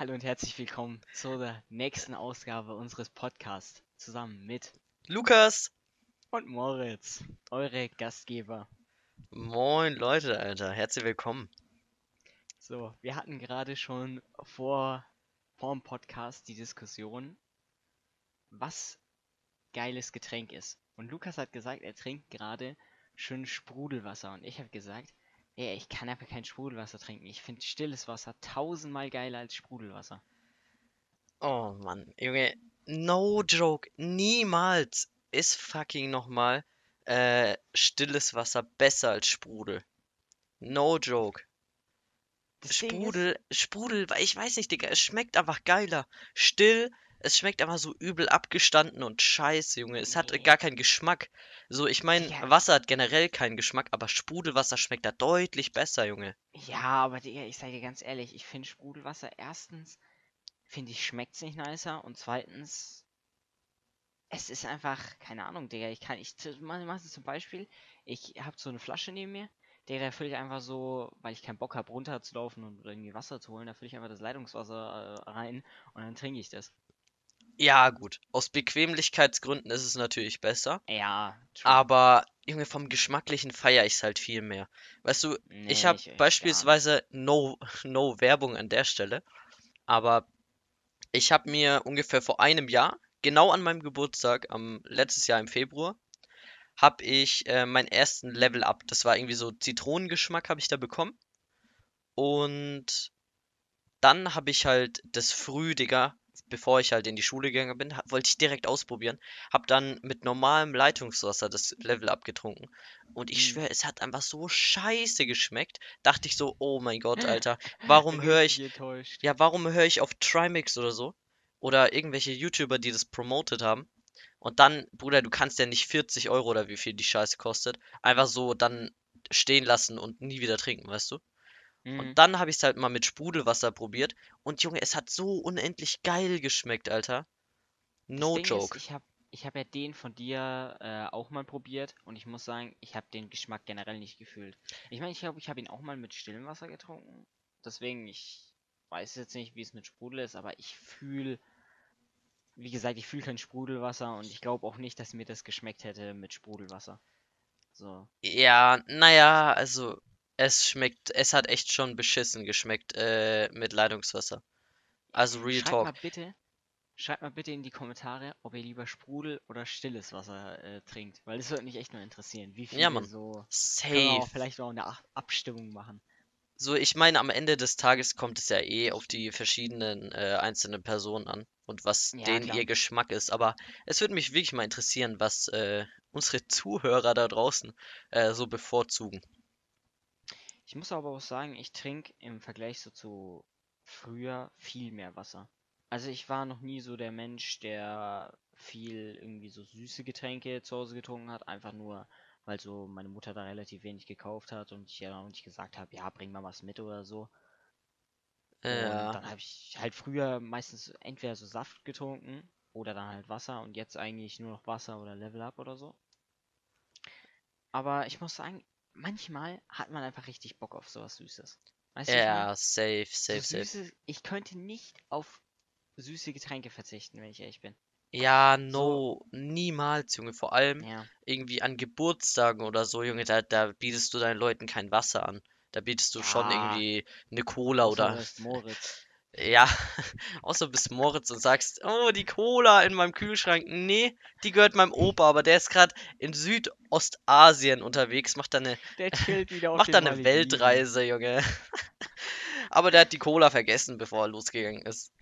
Hallo und herzlich willkommen zur nächsten Ausgabe unseres Podcasts zusammen mit Lukas! und Moritz, eure Gastgeber. Moin Leute, Alter, herzlich willkommen. So, wir hatten gerade schon vor vorm Podcast die Diskussion, was geiles Getränk ist. Und Lukas hat gesagt, er trinkt gerade schön Sprudelwasser. Und ich habe gesagt, ey, ich kann aber kein Sprudelwasser trinken. Ich finde stilles Wasser tausendmal geiler als Sprudelwasser. Oh Mann, Junge, no joke, niemals ist fucking nochmal äh, stilles Wasser besser als Sprudel. No joke. Das Sprudel, Sprudel, weil ich weiß nicht, Digga, es schmeckt einfach geiler. Still, es schmeckt einfach so übel abgestanden und scheiße, Junge. Es hat Nee. gar keinen Geschmack. So, ich meine, Ja. Wasser hat generell keinen Geschmack, aber Sprudelwasser schmeckt da deutlich besser, Junge. Ja, aber Digga, ich sage dir ganz ehrlich, ich finde Sprudelwasser erstens, finde ich, schmeckt's nicht nicer und zweitens, es ist einfach, keine Ahnung, Digga, ich kann, ich es zum Beispiel, ich habe so eine Flasche neben mir, da fülle ich einfach so, weil ich keinen Bock habe, runterzulaufen und irgendwie Wasser zu holen, da fülle ich einfach das Leitungswasser äh, rein und dann trinke ich das. Ja, gut. Aus Bequemlichkeitsgründen ist es natürlich besser. Ja, true. Aber Junge, vom Geschmacklichen feiere ich es halt viel mehr. Weißt du, Nee, ich habe beispielsweise no, no Werbung an der Stelle, aber ich habe mir ungefähr vor einem Jahr, genau an meinem Geburtstag, am letztes Jahr im Februar, habe ich äh, meinen ersten Level Up. Das war irgendwie so Zitronengeschmack habe ich da bekommen. Und dann habe ich halt das früh, Digga, bevor ich halt in die Schule gegangen bin, wollte ich direkt ausprobieren. Hab dann mit normalem Leitungswasser das Level Up getrunken. Und ich Mhm. schwöre, es hat einfach so scheiße geschmeckt. Dachte ich so, oh mein Gott, Alter, warum höre ich, Richtig enttäuscht. ja, warum höre ich auf Trimix oder so? Oder irgendwelche YouTuber, die das promotet haben. Und dann, Bruder, du kannst ja nicht 40 Euro oder wie viel die Scheiße kostet, einfach so dann stehen lassen und nie wieder trinken, weißt du? Mhm. Und dann habe ich es halt mal mit Sprudelwasser probiert. Und Junge, es hat so unendlich geil geschmeckt, Alter. No Ding joke. Ist, ich habe ich hab ja den von dir äh, auch mal probiert und ich muss sagen, ich habe den Geschmack generell nicht gefühlt. Ich meine, ich glaube, ich habe ihn auch mal mit stillem Wasser getrunken. Deswegen, ich weiß jetzt nicht, wie es mit Sprudel ist, aber ich fühle, wie gesagt, ich fühle kein Sprudelwasser und ich glaube auch nicht, dass mir das geschmeckt hätte mit Sprudelwasser. So. Ja, naja, also es schmeckt, es hat echt schon beschissen geschmeckt äh, mit Leitungswasser. Also Real Schreibt Talk. mal bitte, schreibt mal bitte in die Kommentare, ob ihr lieber Sprudel oder stilles Wasser äh, trinkt, weil das würde mich echt nur interessieren, wie viele Ja, Mann. so wir auch Safe. vielleicht auch eine Ab Abstimmung machen. So, ich meine, am Ende des Tages kommt es ja eh auf die verschiedenen äh, einzelnen Personen an und was Ja, denen klar. ihr Geschmack ist. Aber es würde mich wirklich mal interessieren, was äh, unsere Zuhörer da draußen äh, so bevorzugen. Ich muss aber auch sagen, ich trinke im Vergleich so zu früher viel mehr Wasser. Also ich war noch nie so der Mensch, der viel irgendwie so süße Getränke zu Hause getrunken hat, einfach nur, weil so meine Mutter da relativ wenig gekauft hat und ich ja auch nicht gesagt habe, ja, bring mal was mit oder so. Und Ja, dann habe ich halt früher meistens entweder so Saft getrunken oder dann halt Wasser und jetzt eigentlich nur noch Wasser oder Level Up oder so. Aber ich muss sagen, manchmal hat man einfach richtig Bock auf sowas Süßes. Weißt du, wie ich meine? ja, safe, So safe, safe. ich könnte nicht auf süße Getränke verzichten, wenn ich ehrlich bin. Ja, So, no, niemals, Junge. Vor allem ja. irgendwie an Geburtstagen oder so, Junge, da, da bietest du deinen Leuten kein Wasser an. Da bietest du schon Ja, irgendwie eine Cola du oder Moritz. Ja, außer du bist Moritz und sagst, oh, die Cola in meinem Kühlschrank. Nee, die gehört meinem Opa, aber der ist gerade in Südostasien unterwegs, macht da eine, macht da eine. Weltreise, Junge. Aber der hat die Cola vergessen, bevor er losgegangen ist.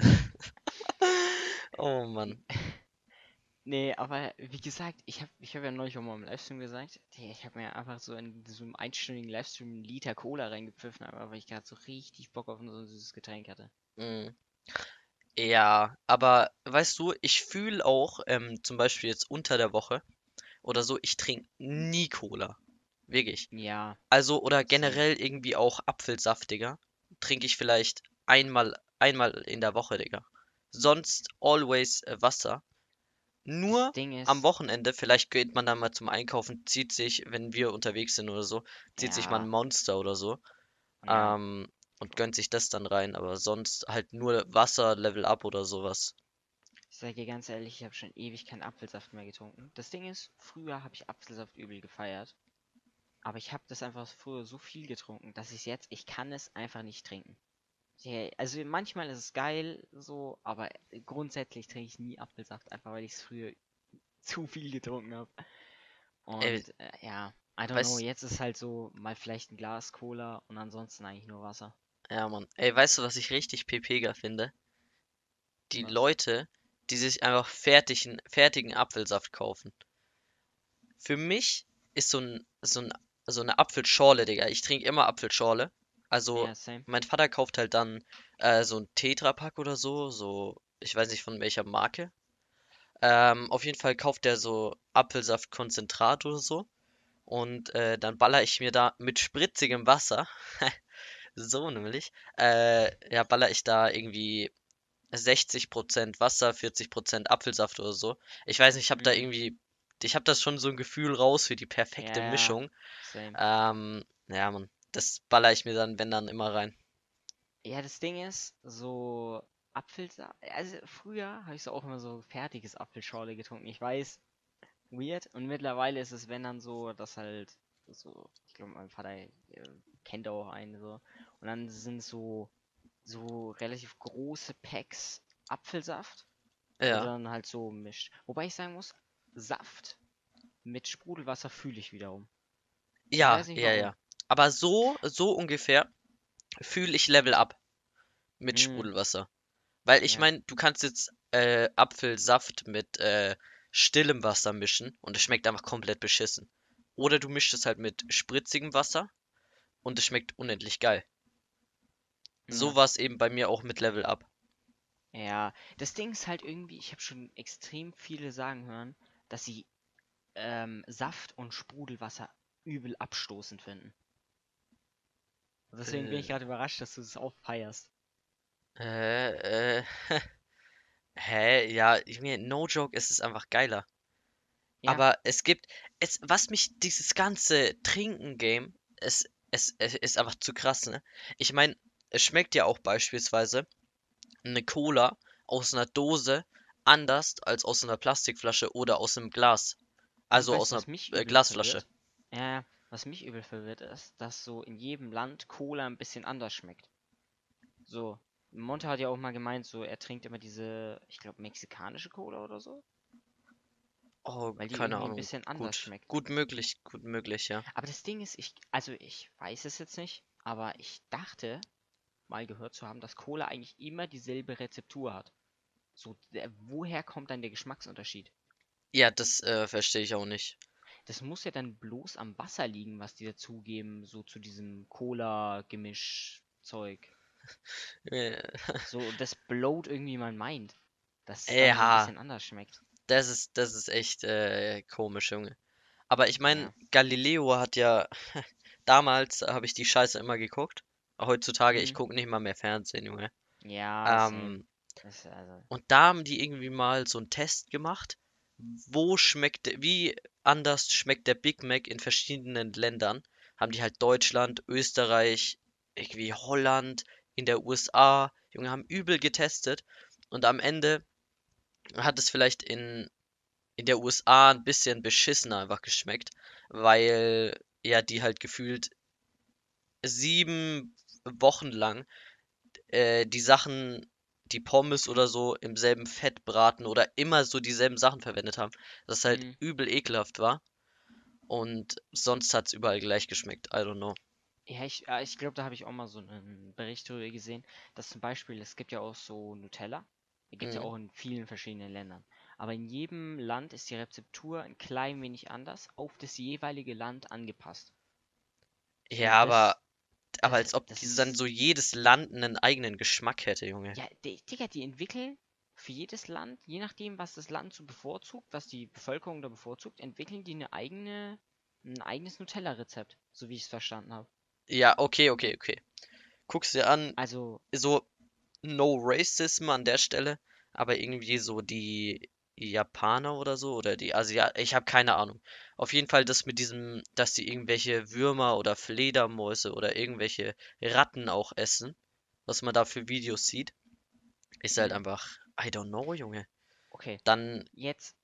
Oh Mann. Nee, aber wie gesagt, ich habe ich hab ja neulich auch mal im Livestream gesagt, ich habe mir einfach so in so einem einstündigen Livestream einen Liter Cola reingepfiffen, aber weil ich gerade so richtig Bock auf so ein süßes Getränk hatte. Mm. Ja, aber weißt du, ich fühle auch, ähm, zum Beispiel jetzt unter der Woche oder so, ich trinke nie Cola. Wirklich. Ja, Also, oder generell irgendwie auch Apfelsaft, Digga. Trinke ich vielleicht einmal, einmal in der Woche, Digga. Sonst always äh, Wasser. Nur am Wochenende, vielleicht geht man dann mal zum Einkaufen, zieht sich, wenn wir unterwegs sind oder so, zieht sich mal ein ja, Monster oder so. ja. Ähm, und gönnt sich das dann rein, aber sonst halt nur Wasser, Level Up oder sowas. Ich sage dir ganz ehrlich, ich habe schon ewig keinen Apfelsaft mehr getrunken. Das Ding ist, früher habe ich Apfelsaft übel gefeiert. Aber ich habe das einfach früher so viel getrunken, dass ich jetzt, ich kann es einfach nicht trinken. Ja, also manchmal ist es geil, so, aber grundsätzlich trinke ich nie Apfelsaft, einfach weil ich es früher zu viel getrunken habe. Und Ey, äh, ja, I don't know, jetzt ist halt so mal vielleicht ein Glas Cola und ansonsten eigentlich nur Wasser. Ja, Mann. Ey, weißt du, was ich richtig pepega finde? Die Was? Leute, die sich einfach fertigen, fertigen Apfelsaft kaufen. Für mich ist so ein, so ein, so eine Apfelschorle, Digga. Ich trinke immer Apfelschorle. Also, Ja, same. mein Vater kauft halt dann äh, so ein Tetrapack oder so, so, ich weiß nicht von welcher Marke. Ähm, auf jeden Fall kauft der so Apfelsaftkonzentrat oder so. Und äh, dann baller ich mir da mit spritzigem Wasser, so nämlich, äh, ja, baller ich da irgendwie 60% Wasser, 40% Apfelsaft oder so. Ich weiß nicht, ich habe da Mhm. irgendwie, ich habe das schon so ein Gefühl raus für die perfekte ja. Mischung. Same. Ähm, ja, Mann, das baller ich mir dann, wenn dann immer rein. Ja, das Ding ist, so Apfelsaft. Also früher habe ich so auch immer so fertiges Apfelschorle getrunken. Ich weiß, weird. Und mittlerweile ist es, wenn dann so, dass halt so, ich glaube, mein Vater äh, kennt auch einen so. Und dann sind so, so relativ große Packs Apfelsaft. Ja, dann halt so mischt. Wobei ich sagen muss, Saft mit Sprudelwasser fühle ich wiederum. ja, weiß nicht ja, ja. Aber so, so ungefähr fühle ich Level Up mit Mm. Sprudelwasser. Weil ich Ja. meine, du kannst jetzt äh, Apfelsaft mit äh, stillem Wasser mischen und es schmeckt einfach komplett beschissen. Oder du mischst es halt mit spritzigem Wasser und es schmeckt unendlich geil. So Ja. war es eben bei mir auch mit Level Up. Ja, das Ding ist halt irgendwie, ich habe schon extrem viele sagen hören, dass sie ähm, Saft und Sprudelwasser übel abstoßend finden. Deswegen bin ich Äh. gerade überrascht, dass du das auch feierst. Äh, äh, hä? Ja, ich mir, no joke, es ist einfach geiler. Ja. Aber es gibt, es, was mich dieses ganze Trinken-Game, es, es, es ist einfach zu krass, ne? Ich meine, es schmeckt ja auch beispielsweise eine Cola aus einer Dose anders als aus einer Plastikflasche oder aus einem Glas. Also weißt aus einer äh, Glasflasche. verwirrt? Ja, was mich übel verwirrt ist, dass so in jedem Land Cola ein bisschen anders schmeckt. So, Monte hat ja auch mal gemeint, so er trinkt immer diese, ich glaube, mexikanische Cola oder so. Oh, Weil die keine irgendwie ein Ahnung. bisschen anders Gut, schmeckt. gut möglich, gut möglich, ja. Aber das Ding ist, ich, also ich weiß es jetzt nicht, aber ich dachte mal gehört zu haben, dass Cola eigentlich immer dieselbe Rezeptur hat. So, der, woher kommt dann der Geschmacksunterschied? Ja, das äh, verstehe ich auch nicht. Das muss ja dann bloß am Wasser liegen, was die dazugeben, so zu diesem Cola-Gemisch-Zeug. So, das blowt irgendwie mein Mind. Dass es Ja. ein bisschen anders schmeckt. Das ist, das ist echt äh, komisch, Junge. Aber ich meine, Ja. Galileo hat ja, damals habe ich die Scheiße immer geguckt. Heutzutage, ich Mhm. gucke nicht mal mehr Fernsehen, Junge. Ja. Ähm, also, und da haben die irgendwie mal so einen Test gemacht, wo schmeckt, wie anders schmeckt der Big Mac in verschiedenen Ländern. Haben die halt Deutschland, Österreich, irgendwie Holland, in der USA, Junge, haben übel getestet. Und am Ende hat es vielleicht in, in der USA ein bisschen beschissener einfach geschmeckt, weil ja die halt gefühlt sieben Wochen lang äh, die Sachen, die Pommes oder so im selben Fett braten oder immer so dieselben Sachen verwendet haben, dass es halt Mhm. übel ekelhaft war. Und sonst hat es überall gleich geschmeckt. I don't know. Ja, ich, äh, ich glaube, da habe ich auch mal so einen Bericht darüber gesehen, dass zum Beispiel, es gibt ja auch so Nutella. Die gibt es ja Mhm. auch in vielen verschiedenen Ländern. Aber in jedem Land ist die Rezeptur ein klein wenig anders, auf das jeweilige Land angepasst. Ja, aber, das, aber als ob das die dann so jedes Land einen eigenen Geschmack hätte, Junge. ja, die, Digga, die entwickeln für jedes Land, je nachdem, was das Land so bevorzugt, was die Bevölkerung da bevorzugt, entwickeln die eine eigene, ein eigenes Nutella-Rezept, so wie ich es verstanden habe. Ja, okay, okay, okay. Guck's dir an, Also, so no racism an der Stelle, aber irgendwie so die Japaner oder so oder die Asiaten, ich habe keine Ahnung. Auf jeden Fall das mit diesem, dass die irgendwelche Würmer oder Fledermäuse oder irgendwelche Ratten auch essen, was man da für Videos sieht, ist halt Mhm. einfach, I don't know, Junge. Okay, Dann, jetzt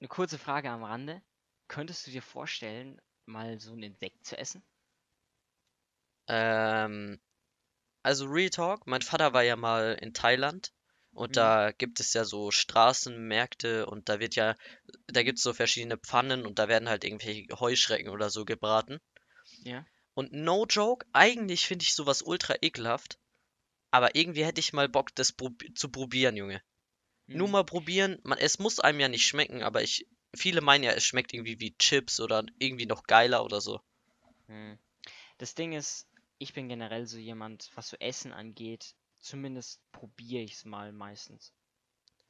eine kurze Frage am Rande. Könntest du dir vorstellen, mal so ein Insekt zu essen? ähm, also Real Talk, mein Vater war ja mal in Thailand und Mhm. da gibt es ja so Straßenmärkte und da wird ja, da gibt es so verschiedene Pfannen und da werden halt irgendwelche Heuschrecken oder so gebraten. Ja. Und no joke, eigentlich finde ich sowas ultra ekelhaft, aber irgendwie hätte ich mal Bock, das prob zu probieren, Junge. Nur Mhm. mal probieren, man, es muss einem ja nicht schmecken, aber ich, viele meinen ja, es schmeckt irgendwie wie Chips oder irgendwie noch geiler oder so. Hm. Das Ding ist, ich bin generell so jemand, was so Essen angeht, zumindest probiere ich es mal meistens.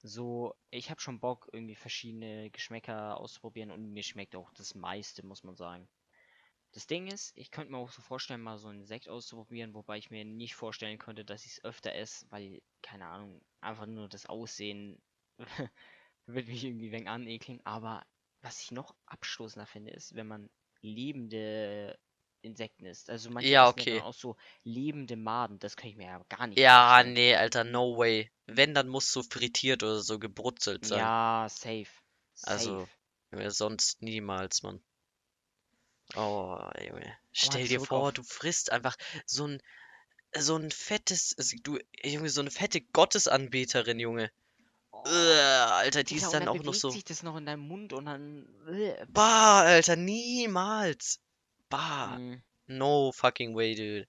So, ich habe schon Bock, irgendwie verschiedene Geschmäcker auszuprobieren und mir schmeckt auch das meiste, muss man sagen. Das Ding ist, ich könnte mir auch so vorstellen, mal so einen Sekt auszuprobieren, wobei ich mir nicht vorstellen könnte, dass ich es öfter esse, weil, keine Ahnung, einfach nur das Aussehen wird mich irgendwie wenig anekeln. Aber was ich noch abstoßender finde, ist, wenn man lebende Insekten isst. Also manche Ja, essen ja okay. auch so lebende Maden. Das kann ich mir ja gar nicht Ja, vorstellen. nee, Alter, no way. Wenn, dann muss so frittiert oder so gebrutzelt sein. Ja, safe. Also, Safe. Junge, sonst niemals, Mann. Oh, Junge. Aber Stell dir vor, auf. du frisst einfach so ein, so ein fettes, also du, Junge, so eine fette Gottesanbeterin, Junge. Oh, Alter, die Digga, ist dann dann auch noch so. sich das noch in deinem Mund und dann. Bah, Alter, niemals. Bah. mm. No fucking way, dude.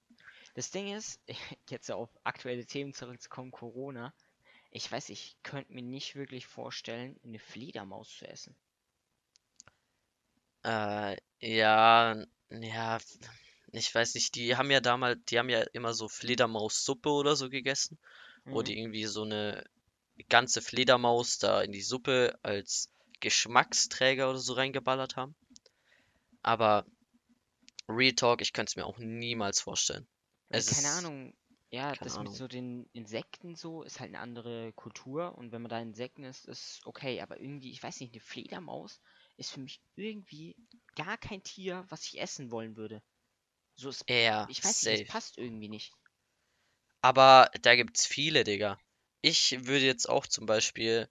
Das Ding ist, jetzt auf aktuelle Themen zurückzukommen, Corona. Ich weiß, ich könnte mir nicht wirklich vorstellen, eine Fledermaus zu essen. Äh, ja, ja, ich weiß nicht, die haben ja damals, die haben ja immer so Fledermaussuppe oder so gegessen, wo Mhm. die irgendwie so eine ganze Fledermaus da in die Suppe als Geschmacksträger oder so reingeballert haben. Aber Real Talk, ich könnte es mir auch niemals vorstellen. Es keine ist, Ahnung, ja, das mit Ahnung. so den Insekten so ist halt eine andere Kultur und wenn man da Insekten isst, ist okay, aber irgendwie, ich weiß nicht, eine Fledermaus ist für mich irgendwie gar kein Tier, was ich essen wollen würde. So, es, Ja, ich weiß nicht, es safe. passt irgendwie nicht. Aber da gibt's viele, Digga. Ich würde jetzt auch zum Beispiel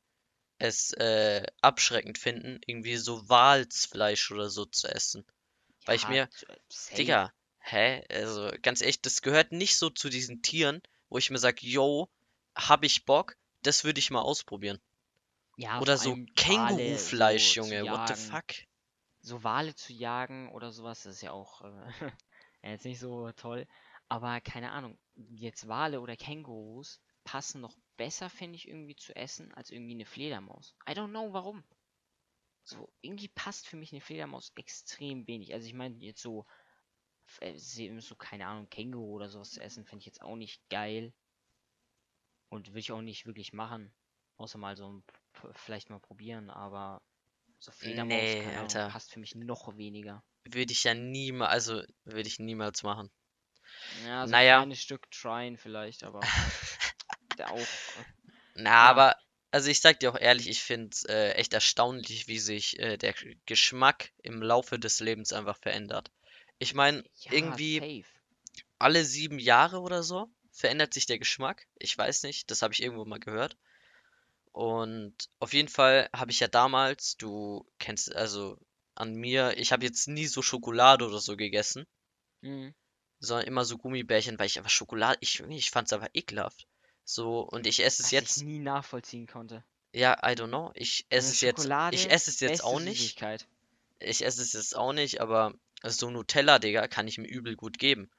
es äh, abschreckend finden, irgendwie so Walsfleisch oder so zu essen. Weil ich Ja, mir, safe. Digga, hä? Also ganz ehrlich, das gehört nicht so zu diesen Tieren, wo ich mir sag, yo, hab ich Bock, das würde ich mal ausprobieren. Ja, Oder so Kängurufleisch, so Junge, what the fuck? So Wale zu jagen oder sowas, das ist ja auch äh, jetzt nicht so toll. Aber keine Ahnung, jetzt Wale oder Kängurus passen noch besser, finde ich, irgendwie zu essen, als irgendwie eine Fledermaus. I don't know warum. So, irgendwie passt für mich eine Fledermaus extrem wenig. Also ich meine, jetzt so, äh, so, keine Ahnung, Känguru oder sowas zu essen, finde ich jetzt auch nicht geil. Und will ich auch nicht wirklich machen. Außer mal so ein, vielleicht mal probieren, aber so Fledermaus, Nee, Alter, passt für mich noch weniger. würde ich ja niemals, also würde ich niemals machen. Ja, so ein Naja, kleines Stück tryen vielleicht, aber der auch. na, Ja, aber, also ich sag dir auch ehrlich, ich finde es äh, echt erstaunlich, wie sich äh, der Geschmack im Laufe des Lebens einfach verändert. Ich meine, ja, irgendwie safe. alle sieben Jahre oder so verändert sich der Geschmack. Ich weiß nicht, das habe ich irgendwo mal gehört. Und auf jeden Fall habe ich ja damals, du kennst also an mir, ich habe jetzt nie so Schokolade oder so gegessen, Mhm. sondern immer so Gummibärchen, weil ich einfach Schokolade, ich, ich fand es einfach ekelhaft. So, und ich esse es Was ich jetzt, nie nachvollziehen konnte. ja, I don't know, ich esse es jetzt, ich esse es jetzt auch nicht, ich esse es jetzt auch nicht, aber so Nutella, Digga, kann ich mir übel gut geben.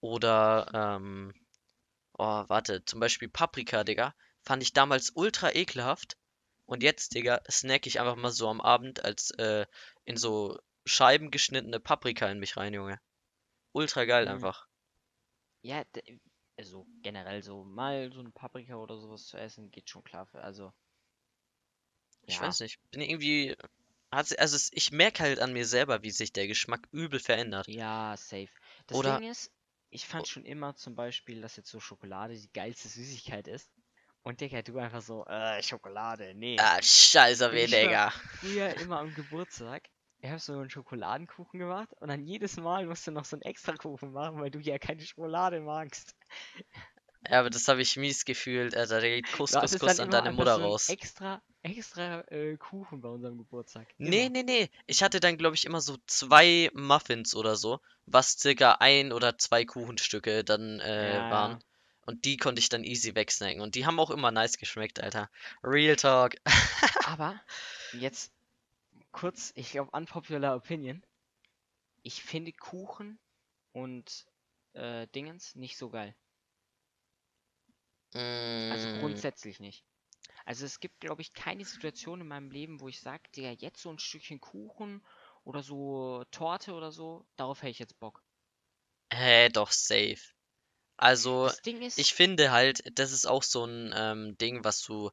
Oder, ähm, oh, warte, zum Beispiel Paprika, Digga, fand ich damals ultra ekelhaft. Und jetzt, Digga, snack ich einfach mal so am Abend als äh, in so Scheiben geschnittene Paprika in mich rein, Junge. Ultra geil Mhm. einfach. Ja, also generell so mal so ein Paprika oder sowas zu essen, geht schon klar für. Also, Ich ja. weiß nicht, bin irgendwie, also ich merke halt an mir selber, wie sich der Geschmack übel verändert. Ja, safe. Das Oder, Ding ist, ich fand schon immer zum Beispiel, dass jetzt so Schokolade die geilste Süßigkeit ist. Und Digga, du einfach so, äh, Schokolade, nee. Ah, scheiße, weh, Ich. Digga. Früher immer am Geburtstag, ich hab so einen Schokoladenkuchen gemacht und dann jedes Mal musst du noch so einen extra Kuchen machen, weil du ja keine Schokolade magst. Ja, aber das habe ich mies gefühlt. Alter, da geht Kuss, Kuss, Kuss an deine Mutter so raus. extra, extra äh, Kuchen bei unserem Geburtstag. Nee, Immer. nee, nee. Ich hatte dann, glaube ich, immer so zwei Muffins oder so, was circa ein oder zwei Kuchenstücke dann äh, Ja, waren. ja. Und die konnte ich dann easy wegsnacken. Und die haben auch immer nice geschmeckt, Alter. Real Talk. Aber jetzt kurz, ich glaube, unpopular opinion. Ich finde Kuchen und äh, Dingens nicht so geil. Also Mm, grundsätzlich nicht. Also es gibt, glaube ich, keine Situation in meinem Leben, wo ich sage, Digga, jetzt so ein Stückchen Kuchen oder so Torte oder so, darauf hätte ich jetzt Bock. hä, doch, safe. Also, Das Ding ist, ich finde halt, das ist auch so ein ähm, Ding, was du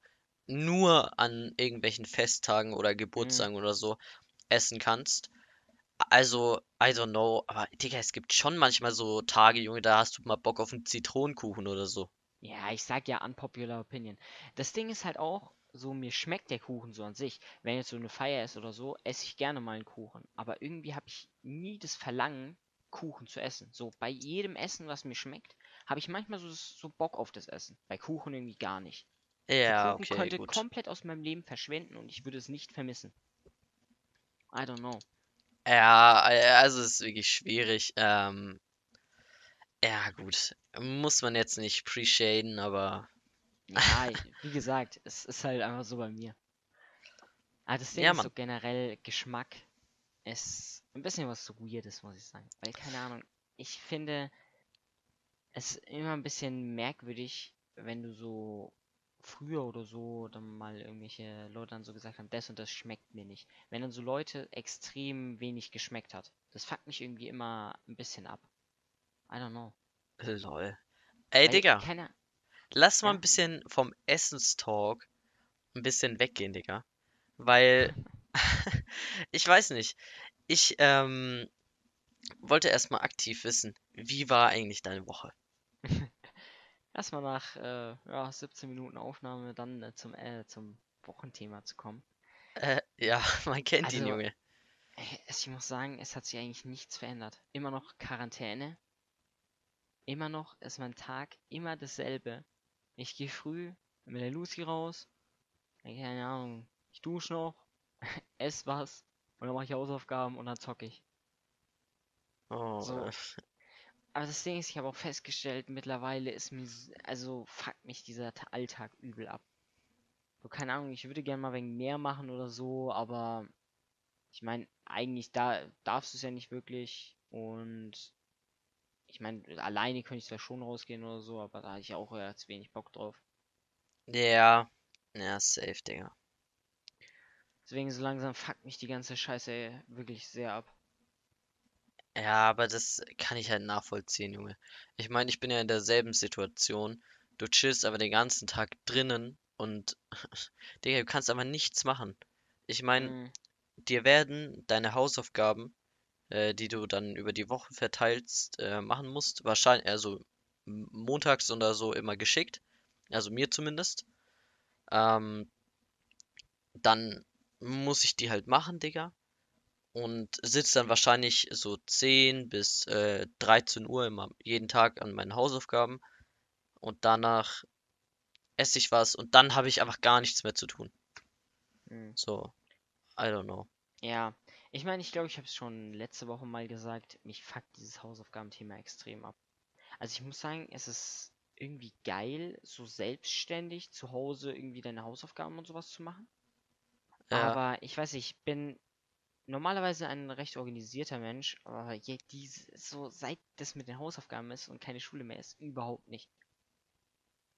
nur an irgendwelchen Festtagen oder mm, Geburtstagen oder so essen kannst. Also, I don't know, aber Digga, es gibt schon manchmal so Tage, Junge, da hast du mal Bock auf einen Zitronenkuchen oder so. ja, ich sag ja unpopular opinion. Das Ding ist halt auch, so mir schmeckt der Kuchen so an sich. Wenn jetzt so eine Feier ist oder so, esse ich gerne mal einen Kuchen. Aber irgendwie habe ich nie das Verlangen, Kuchen zu essen. So bei jedem Essen, was mir schmeckt, habe ich manchmal so, so Bock auf das Essen. Bei Kuchen irgendwie gar nicht. Ja, Kuchen okay, könnte gut. komplett aus meinem Leben verschwinden und ich würde es nicht vermissen. I don't know. Ja, äh, also es ist wirklich schwierig. Ähm, ja, gut. Muss man jetzt nicht appreciaten, aber Ja, wie gesagt, es ist halt einfach so bei mir. Aber das Ding ja, ist so generell Geschmack ist ein bisschen was so Weirdes, muss ich sagen. Weil, keine Ahnung, ich finde es immer ein bisschen merkwürdig, wenn du so früher oder so dann mal irgendwelche Leute dann so gesagt haben, das und das schmeckt mir nicht. Wenn dann so Leute extrem wenig geschmeckt hat. Das fuckt mich irgendwie immer ein bisschen ab. I don't know. Lol. Ey, Weil Digga, keiner. lass mal Ja? ein bisschen vom Essenstalk ein bisschen weggehen, Digga. Weil, ich weiß nicht. Ich ähm, wollte erstmal aktiv wissen, wie war eigentlich deine Woche? Erstmal nach äh, ja, 17 Minuten Aufnahme dann äh, zum, äh, zum Wochenthema zu kommen. Äh, ja, man kennt ihn, Also, Junge. äh, ich muss sagen, es hat sich eigentlich nichts verändert. Immer noch Quarantäne. Immer noch ist mein Tag immer dasselbe. Ich gehe früh mit der Lucy raus. äh, Keine Ahnung. Ich dusche noch, ess was und dann mache ich Hausaufgaben und dann zocke ich. Oh, So. Aber das Ding ist, ich habe auch festgestellt, mittlerweile ist mir, also fuckt mich dieser Ta- Alltag übel ab. So, keine Ahnung, ich würde gerne mal wegen mehr machen oder so, aber ich meine, eigentlich da darfst du es ja nicht wirklich und ich meine, alleine könnte ich zwar schon rausgehen oder so, aber da hatte ich auch jetzt wenig Bock drauf. ja, ja, safe, Digga. Deswegen so langsam fuckt mich die ganze Scheiße wirklich sehr ab. Ja, aber das kann ich halt nachvollziehen, Junge. Ich meine, ich bin ja in derselben Situation. Du chillst aber den ganzen Tag drinnen und, Digga, du kannst aber nichts machen. Ich meine, Mm, dir werden deine Hausaufgaben, äh, die du dann über die Woche verteilst, äh, machen musst, wahrscheinlich, also m- montags oder so immer geschickt. Also mir zumindest. Ähm, dann muss ich die halt machen, Digga. Und sitze dann wahrscheinlich so 10 bis äh, 13 Uhr immer jeden Tag an meinen Hausaufgaben. Und danach esse ich was und dann habe ich einfach gar nichts mehr zu tun. mm. So, I don't know. Ja, ich meine, ich glaube, ich habe es schon letzte Woche mal gesagt, mich fuckt dieses Hausaufgabenthema extrem ab. Also ich muss sagen, es ist irgendwie geil, so selbstständig zu Hause irgendwie deine Hausaufgaben und sowas zu machen. Ja, Aber ich weiß nicht, ich bin normalerweise ein recht organisierter Mensch, aber je, dies, so seit das mit den Hausaufgaben ist und keine Schule mehr ist, überhaupt nicht.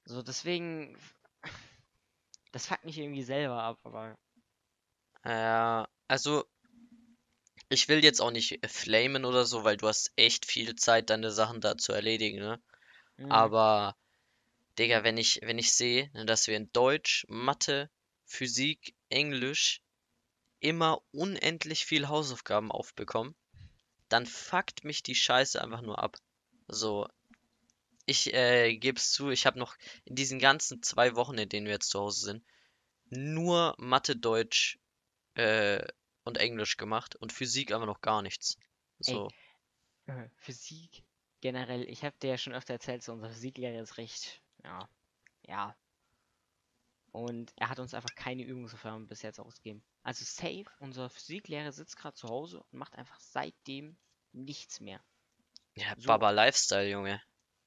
So, deswegen, das fuckt mich irgendwie selber ab, aber ja, also ich will jetzt auch nicht flamen oder so, weil du hast echt viel Zeit, deine Sachen da zu erledigen, ne? mm, Aber, Digga, wenn ich, wenn ich sehe, ne, dass wir in Deutsch, Mathe, Physik, Englisch immer unendlich viel Hausaufgaben aufbekommen, dann fuckt mich die Scheiße einfach nur ab. So, ich äh, gebe es zu, ich habe noch in diesen ganzen zwei Wochen, in denen wir jetzt zu Hause sind, nur Mathe, Deutsch äh, und Englisch gemacht und Physik aber noch gar nichts. So. Äh, Physik generell, ich habe dir ja schon öfter erzählt, so unser Physiklehrer ist recht, ja, ja. Und er hat uns einfach keine Übungsaufgaben bis jetzt ausgegeben. Also safe, unser Physiklehrer sitzt gerade zu Hause und macht einfach seitdem nichts mehr. Ja, So. Baba Lifestyle, Junge.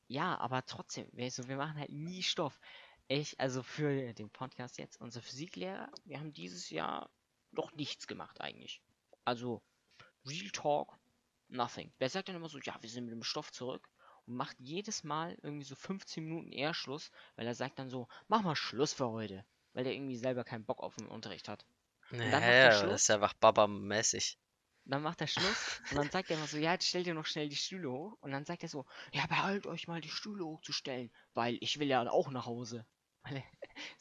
Ja, aber trotzdem, wir, so, wir machen halt nie Stoff. Ich, also für den Podcast jetzt, unser Physiklehrer, wir haben dieses Jahr noch nichts gemacht eigentlich. Also, Real Talk, nothing. Der sagt dann immer so, ja, wir sind mit dem Stoff zurück und macht jedes Mal irgendwie so 15 Minuten eher Schluss, weil er sagt dann so, mach mal Schluss für heute. Weil er irgendwie selber keinen Bock auf den Unterricht hat. dann macht er Ja, Schluss. das ist einfach Baba-mäßig. Dann macht er Schluss und dann sagt er immer so, ja, jetzt stellt ihr noch schnell die Stühle hoch. Und dann sagt er so, ja, behalt euch mal die Stühle hochzustellen, weil ich will ja auch nach Hause.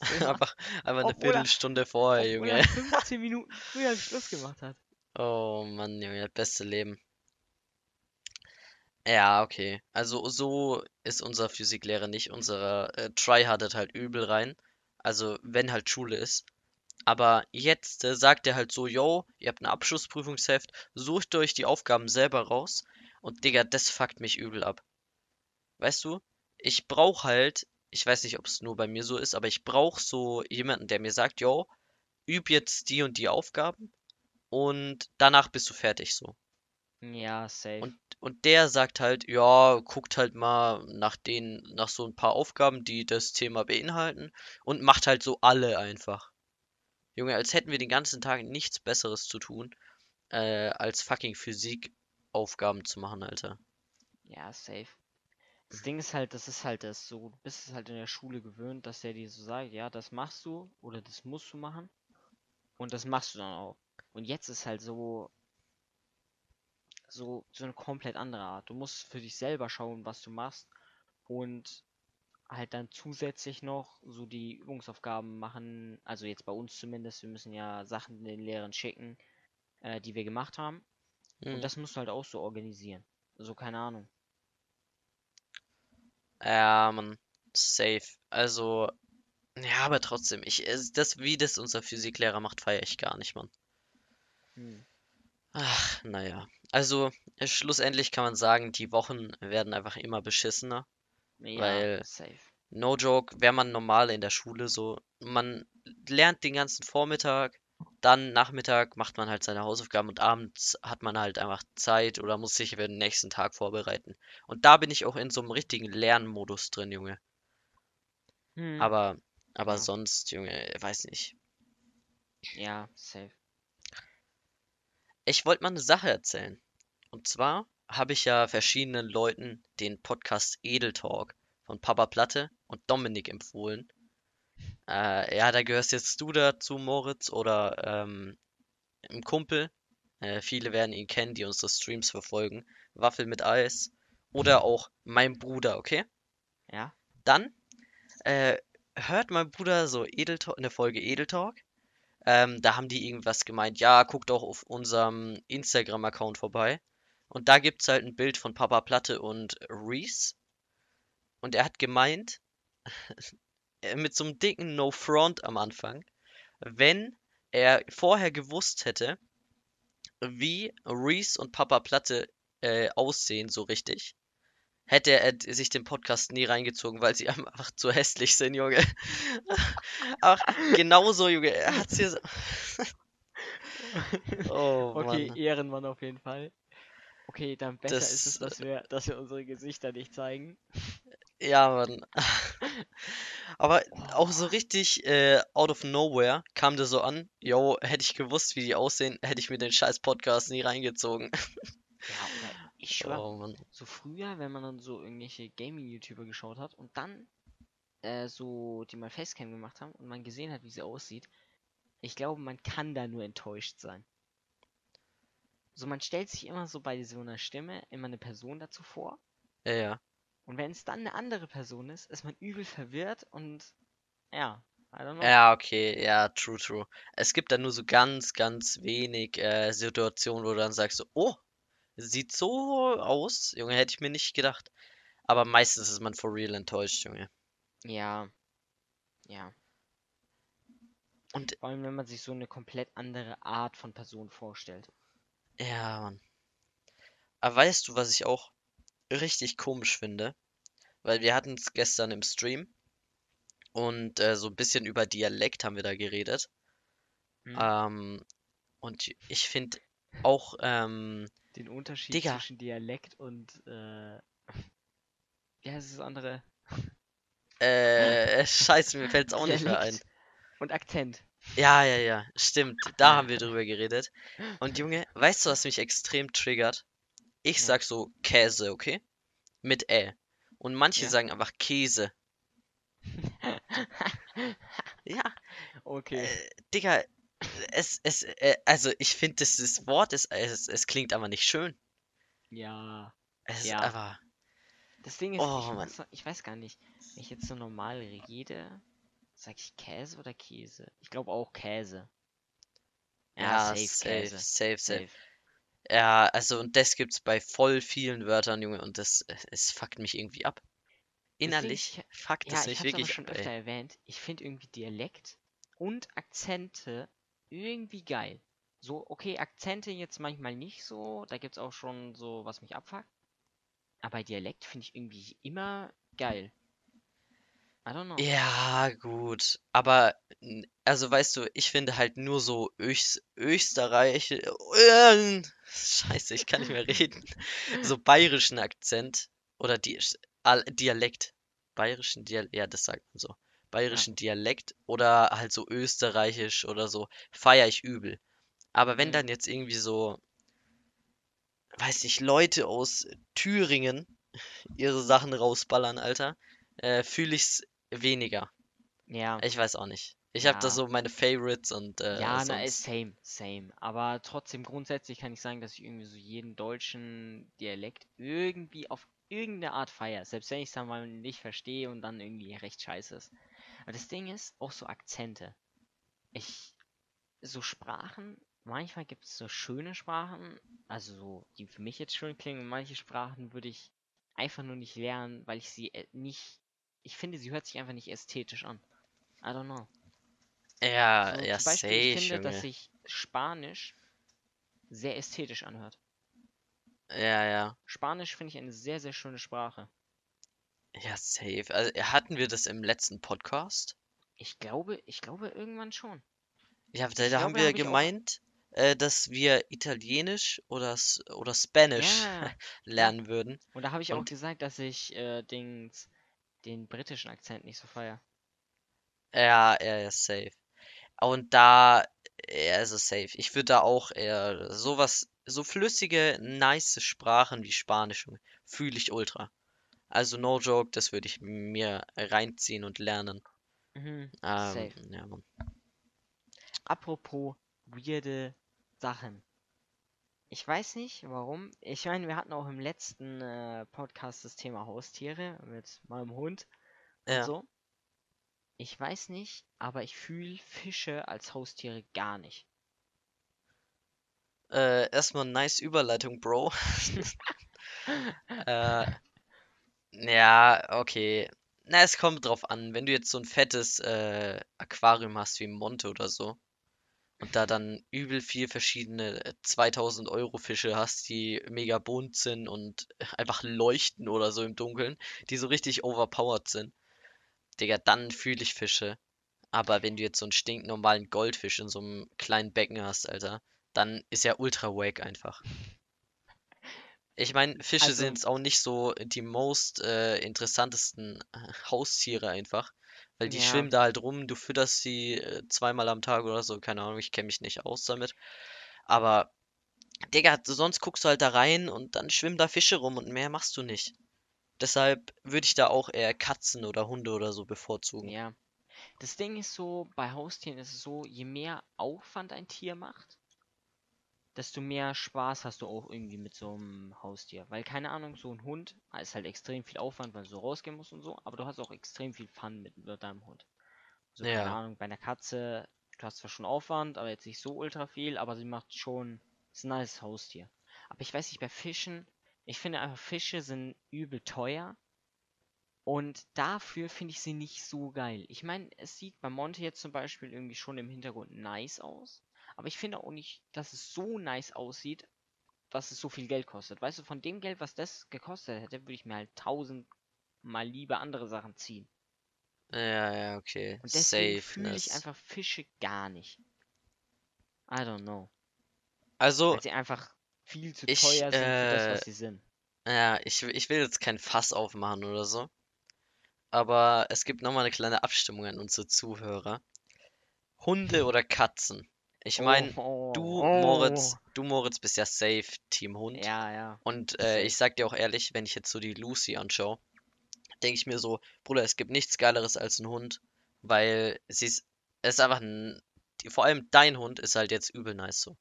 Einfach, einfach eine er- Viertelstunde vorher, Junge. er 15 Minuten früher Schluss gemacht hat. Oh Mann, Junge, das beste Leben. Ja, okay. Also so ist unser Physiklehrer nicht. Unserer äh, tryhardet halt übel rein. Also wenn halt Schule ist. Aber jetzt äh, sagt er halt so, yo, ihr habt ein Abschlussprüfungsheft, sucht euch die Aufgaben selber raus. Und Digga, das fuckt mich übel ab. Weißt du? Ich brauch halt, ich weiß nicht, ob es nur bei mir so ist, aber ich brauch so jemanden, der mir sagt, yo, üb jetzt die und die Aufgaben und danach bist du fertig so. Ja, safe. Und, und der sagt halt, ja, guckt halt mal nach den, nach so ein paar Aufgaben, die das Thema beinhalten und macht halt so alle einfach. Junge, als hätten wir den ganzen Tag nichts Besseres zu tun, äh, als fucking Physikaufgaben zu machen, Alter. Ja, safe. Das Ding ist halt, das ist halt das so, du bist es halt in der Schule gewöhnt, dass der dir so sagt, ja, das machst du oder das musst du machen. Und das machst du dann auch. Und jetzt ist halt so, so, so eine komplett andere Art. Du musst für dich selber schauen, was du machst. Und halt dann zusätzlich noch so die Übungsaufgaben machen. Also jetzt bei uns zumindest, wir müssen ja Sachen den Lehrern schicken, äh, die wir gemacht haben. Und Hm. das musst du halt auch so organisieren. So, keine Ahnung. Ja, man, safe. Also, ja, aber trotzdem, ich, das, wie das unser Physiklehrer macht, feiere ich gar nicht, Mann. Hm. Ach, naja. Also, äh, schlussendlich kann man sagen, die Wochen werden einfach immer beschissener. Ja, Weil- safe. No joke, wäre man normal in der Schule so, man lernt den ganzen Vormittag, dann Nachmittag macht man halt seine Hausaufgaben und abends hat man halt einfach Zeit oder muss sich für den nächsten Tag vorbereiten. Und da bin ich auch in so einem richtigen Lernmodus drin, Junge. Hm. Aber, aber Ja. sonst, Junge, weiß nicht. Ja, safe. Ich wollte mal eine Sache erzählen. Und zwar habe ich ja verschiedenen Leuten den Podcast Edel Talk von Papa Platte und Dominik empfohlen. Äh, ja, da gehörst jetzt du dazu, Moritz, oder ähm, ein Kumpel. Äh, viele werden ihn kennen, die unsere Streams verfolgen. Waffel mit Eis. Oder auch mein Bruder, okay? Ja? Dann äh, hört mein Bruder so Edel eine Folge Edel Talk. Ähm, da haben die irgendwas gemeint. Ja, guckt doch auf unserem Instagram-Account vorbei. Und da gibt's halt ein Bild von Papa Platte und Reese. Und er hat gemeint, äh, mit so einem dicken No Front am Anfang, wenn er vorher gewusst hätte, wie Reese und Papa Platte äh, aussehen, so richtig, hätte er sich den Podcast nie reingezogen, weil sie einfach zu hässlich sind, Junge. Ach, genauso, Junge. Er hat's hier so. Oh, Okay, Mann. Ehrenmann auf jeden Fall. Okay, dann besser ist Das, es, dass wir, dass wir unsere Gesichter nicht zeigen. Ja, Mann. Aber auch so richtig äh, out of nowhere kam der so an. Yo, hätte ich gewusst, wie die aussehen, hätte ich mir den scheiß Podcast nie reingezogen. Ja, oder ich schwör, Oh, so früher, wenn man dann so irgendwelche Gaming-YouTuber geschaut hat und dann äh, so, die mal Facecam gemacht haben und man gesehen hat, wie sie aussieht, ich glaube, man kann da nur enttäuscht sein. So, man stellt sich immer so bei so einer Stimme immer eine Person dazu vor Ja, ja. und wenn es dann eine andere Person ist, ist man übel verwirrt und ja, I don't know. Ja, okay, ja, true, true. Es gibt da nur so ganz, ganz wenig äh, Situationen, wo du dann sagst so, oh, sieht so aus. Junge, hätte ich mir nicht gedacht. aber meistens ist man for real enttäuscht, Junge. Ja. Ja. Und Vor allem, wenn man sich so eine komplett andere Art von Person vorstellt. ja, Mann. Aber weißt du, was ich auch richtig komisch finde? Weil wir hatten es gestern im Stream und äh, so ein bisschen über Dialekt haben wir da geredet. Hm? Ähm, und ich finde auch, ähm, Den Unterschied Digga. zwischen Dialekt und äh, wie heißt das andere? äh, scheiße, mir fällt's auch nicht mehr ein. Dialekt und Akzent. Ja, ja, ja, stimmt. Da haben wir drüber geredet. Und Junge, weißt du, was mich extrem triggert? Ich Ja. sag so Käse, okay? Mit Ä. Und manche Ja. sagen einfach Käse. Ja, Okay. äh, Digga, es, es, äh, also ich finde, das Wort ist, es, es klingt aber nicht schön. Ja. Es Ja. ist einfach, Das Ding ist, Oh, ich, Mann. weiß, ich weiß gar nicht, wenn ich jetzt so normal rede, sag ich Käse oder Käse? Ich glaube auch Käse. ja, safe, safe, Käse. safe, safe. Safe. Ja, also und das gibt's bei voll vielen Wörtern, Junge, und das, äh, es fuckt mich irgendwie ab. Innerlich ich- fuckt Ja, es ich mich hab's aber wirklich schon ab, ey. öfter erwähnt. Ich finde irgendwie Dialekt und Akzente irgendwie geil. So, okay, Akzente jetzt manchmal nicht so. Da gibt's auch schon so, was mich abfuckt. Aber Dialekt finde ich irgendwie immer geil. I don't know. Ja, gut. Aber, also weißt du, ich finde halt nur so Öst Österreich. Äh, Scheiße, ich kann nicht mehr reden. So bayerischen Akzent oder Di Al- Dialekt. Bayerischen Dialekt, ja, das sagt man so. Bayerischen Dialekt oder halt so österreichisch oder so, feiere ich übel. Aber wenn dann jetzt irgendwie so, weiß nicht, Leute aus Thüringen ihre Sachen rausballern, Alter, äh, fühle ich's weniger. Ja. Ich weiß auch nicht. Ich habe da Ja. so meine Favorites und äh, Ja, na, ist sonst. same, same. Aber trotzdem grundsätzlich kann ich sagen, dass ich irgendwie so jeden deutschen Dialekt irgendwie auf irgendeine Art feiere. Selbst wenn ich es dann mal nicht verstehe und dann irgendwie recht scheiße ist. Aber das Ding ist, auch so Akzente. Ich, so Sprachen, manchmal gibt es so schöne Sprachen, also so, die für mich jetzt schön klingen und manche Sprachen würde ich einfach nur nicht lernen, weil ich sie äh, nicht, ich finde, sie hört sich einfach nicht ästhetisch an. I don't know. Ja, So, ja, zum Beispiel, ich safe, finde, dass sich Spanisch sehr ästhetisch anhört. Ja, ja. Spanisch finde ich eine sehr, sehr schöne Sprache. Ja, safe. Also, hatten wir das im letzten Podcast? Ich glaube, ich glaube irgendwann schon. Ja, da, da haben wir hab auch- gemeint, äh, dass wir Italienisch oder, oder Spanish Ja, lernen würden. und da habe ich auch Und- gesagt, dass ich äh, Dings, den britischen Akzent nicht so feier. Ja, ja, ja, safe. Und da, ja, also safe. Ich würde da auch eher sowas, so flüssige, nice Sprachen wie Spanisch fühle ich ultra. Also no joke, das würde ich mir reinziehen und lernen. Mhm, Ähm, safe. ja, Mann. Apropos weirde Sachen. Ich weiß nicht, warum. Ich meine, wir hatten auch im letzten äh, Podcast das Thema Haustiere mit meinem Hund und Ja. so. Ich weiß nicht, aber ich fühle Fische als Haustiere gar nicht. Äh, erstmal nice Überleitung, Bro. Äh, ja, okay. Na, es kommt drauf an. Wenn du jetzt so ein fettes äh, Aquarium hast wie Monte oder so und da dann übel viel verschiedene äh, 2000 Euro Fische hast, die mega bunt sind und einfach leuchten oder so im Dunkeln, die so richtig overpowered sind, Digga, dann fühle ich Fische. Aber wenn du jetzt so einen stinknormalen Goldfisch in so einem kleinen Becken hast, Alter, dann ist ja ultra wack einfach. Ich meine, Fische Also- sind jetzt auch nicht so die most äh, interessantesten äh, Haustiere einfach, weil die Ja. schwimmen da halt rum, du fütterst sie äh, zweimal am Tag oder so, keine Ahnung, ich kenne mich nicht aus damit. Aber, Digga, sonst guckst du halt da rein und dann schwimmen da Fische rum und mehr machst du nicht. Deshalb würde ich da auch eher Katzen oder Hunde oder so bevorzugen. Ja. Das Ding ist so, bei Haustieren ist es so, je mehr Aufwand ein Tier macht, desto mehr Spaß hast du auch irgendwie mit so einem Haustier. Weil, keine Ahnung, so ein Hund ist halt extrem viel Aufwand, weil du so rausgehen musst und so, aber du hast auch extrem viel Fun mit, mit deinem Hund. So, keine Ja. Ahnung, bei einer Katze, du hast zwar schon Aufwand, aber jetzt nicht so ultra viel, aber sie macht schon, ist ein nice Haustier. Aber ich weiß nicht, bei Fischen, ich finde einfach, Fische sind übel teuer Und dafür finde ich sie nicht so geil. Ich meine, es sieht bei Monte jetzt zum Beispiel irgendwie schon im Hintergrund nice aus. Aber ich finde auch nicht, dass es so nice aussieht, dass es so viel Geld kostet. Weißt du, von dem Geld, was das gekostet hätte, würde ich mir halt tausendmal lieber andere Sachen ziehen. Ja, ja, okay. Und deswegen fühle ich einfach Fische gar nicht. I don't know. Also, Weil sie einfach viel zu ich, teuer sind für das, äh, was sie sind. ja, ich, will- ich will jetzt kein Fass aufmachen oder so. Aber es gibt nochmal eine kleine Abstimmung an unsere Zuhörer. Hunde oder Katzen? Ich meine, Oh, du, oh, Moritz, du, Moritz, bist ja safe Team Hund. Ja, ja. Und äh, ich sag dir auch ehrlich, wenn ich jetzt so die Lucy anschaue, denke ich mir so, Bruder, es gibt nichts Geileres als ein Hund, weil sie ist, es ist einfach ein, vor allem dein Hund ist halt jetzt übel nice so.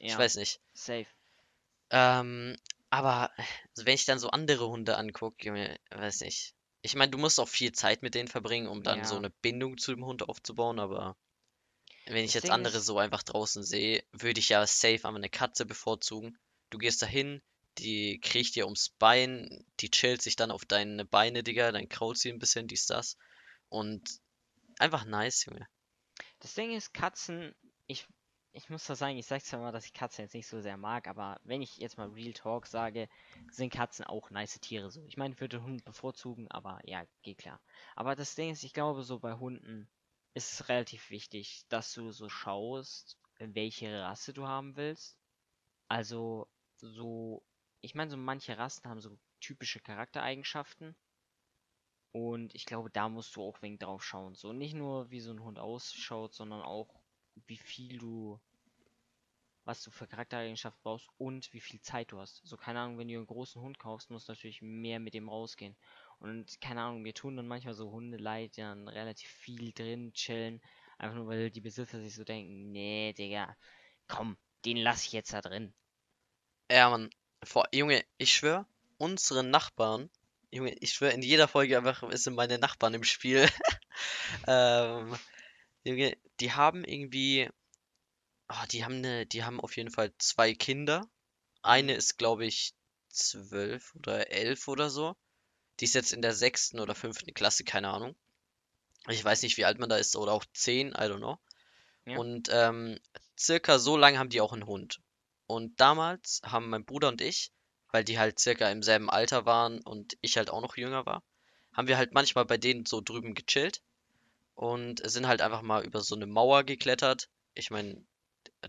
Ich Ja, weiß nicht. safe. Ähm, aber also wenn ich dann so andere Hunde angucke, weiß nicht. Ich meine, du musst auch viel Zeit mit denen verbringen, um dann so Ja. eine Bindung zu dem Hund aufzubauen, aber wenn ich jetzt Ding andere ist- so einfach draußen sehe, würde ich ja safe einfach eine Katze bevorzugen. Du gehst dahin, die kriecht dir ums Bein, die chillt sich dann auf deine Beine, Digga, dann krault sie ein bisschen, dies, das. Und einfach nice, Junge. Das Ding ist, Katzen, ich, ich muss da sagen, ich sag zwar mal, dass ich Katzen jetzt nicht so sehr mag, aber wenn ich jetzt mal Real Talk sage, sind Katzen auch nice Tiere so. Ich meine, ich würde Hund bevorzugen, aber ja, geht klar. Aber das Ding ist, ich glaube, so bei Hunden ist es relativ wichtig, dass du so schaust, welche Rasse du haben willst. Also, so, ich meine, so manche Rassen haben so typische Charaktereigenschaften. Und ich glaube, da musst du auch wegen drauf schauen. So nicht nur, wie so ein Hund ausschaut, sondern auch, wie viel du, was du für Charaktereigenschaften brauchst und wie viel Zeit du hast. So, keine Ahnung, wenn du einen großen Hund kaufst, musst du natürlich mehr mit dem rausgehen. Und keine Ahnung, mir tun dann manchmal so Hunde leid, die dann relativ viel drin chillen. Einfach nur, weil die Besitzer sich so denken, nee, Digga, komm, den lass ich jetzt da drin. Ja, Mann. Vor, Junge, ich schwör, unsere Nachbarn, Junge, ich schwör, in jeder Folge einfach sind meine Nachbarn im Spiel. ähm, Junge, die haben irgendwie, ah, die haben eine, die haben auf jeden Fall zwei Kinder. Eine ist, glaube ich, zwölf oder elf oder so. Die ist jetzt in der sechsten oder fünften Klasse, keine Ahnung. Ich weiß nicht, wie alt man da ist, oder auch zehn, I don't know. Ja. Und ähm, circa so lange haben die auch einen Hund. Und damals haben mein Bruder und ich, weil die halt circa im selben Alter waren und ich halt auch noch jünger war, haben wir halt manchmal bei denen so drüben gechillt und sind halt einfach mal über so eine Mauer geklettert. Ich meine,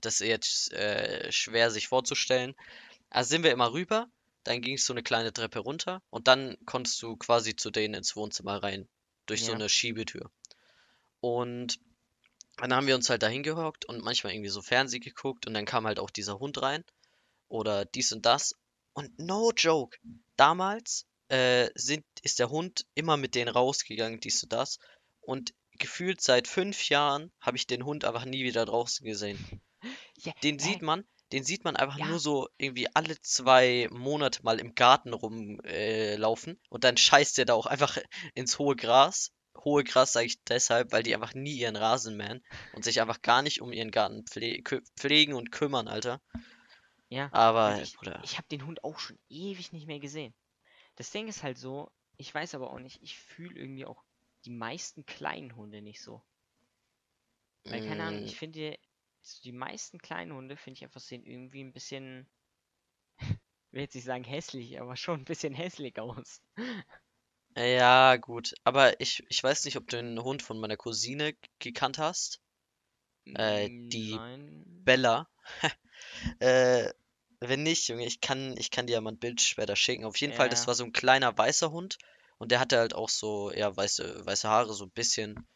das ist jetzt äh, schwer sich vorzustellen. Also sind wir immer rüber, dann ging es so eine kleine Treppe runter und dann konntest du quasi zu denen ins Wohnzimmer rein, durch so Ja. eine Schiebetür. Und dann haben wir uns halt dahin gehockt und manchmal irgendwie so Fernsehen geguckt und dann kam halt auch dieser Hund rein oder dies und das. Und no joke, damals äh, sind, ist der Hund immer mit denen rausgegangen, dies und das. Und gefühlt seit fünf Jahren habe ich den Hund einfach nie wieder draußen gesehen. Ja, Den hä? sieht man, den sieht man einfach Ja. nur so irgendwie alle zwei Monate mal im Garten rumlaufen äh, und dann scheißt der da auch einfach ins hohe Gras. Hohe Gras sage ich deshalb, weil die einfach nie ihren Rasen mähen und sich einfach gar nicht um ihren Garten pfle pflegen und kümmern, Alter. Ja. Aber, ich, Bruder, ich habe den Hund auch schon ewig nicht mehr gesehen. Das Ding ist halt so, ich weiß aber auch nicht, ich fühle irgendwie auch die meisten kleinen Hunde nicht so. Weil, keine Ahnung, mm, ich finde, so die meisten kleinen Hunde, finde ich einfach, sehen irgendwie ein bisschen, ich will jetzt nicht sagen hässlich, aber schon ein bisschen hässlich aus. ja, gut. Aber ich, ich weiß nicht, ob du den Hund von meiner Cousine gekannt hast. Äh, die Nein. Bella. Äh, wenn nicht, Junge, ich kann, ich kann dir ja mal ein Bild später schicken. Auf jeden Fall, das Ja. war so ein kleiner weißer Hund und der hatte halt auch so, ja, weiße, weiße Haare, so ein bisschen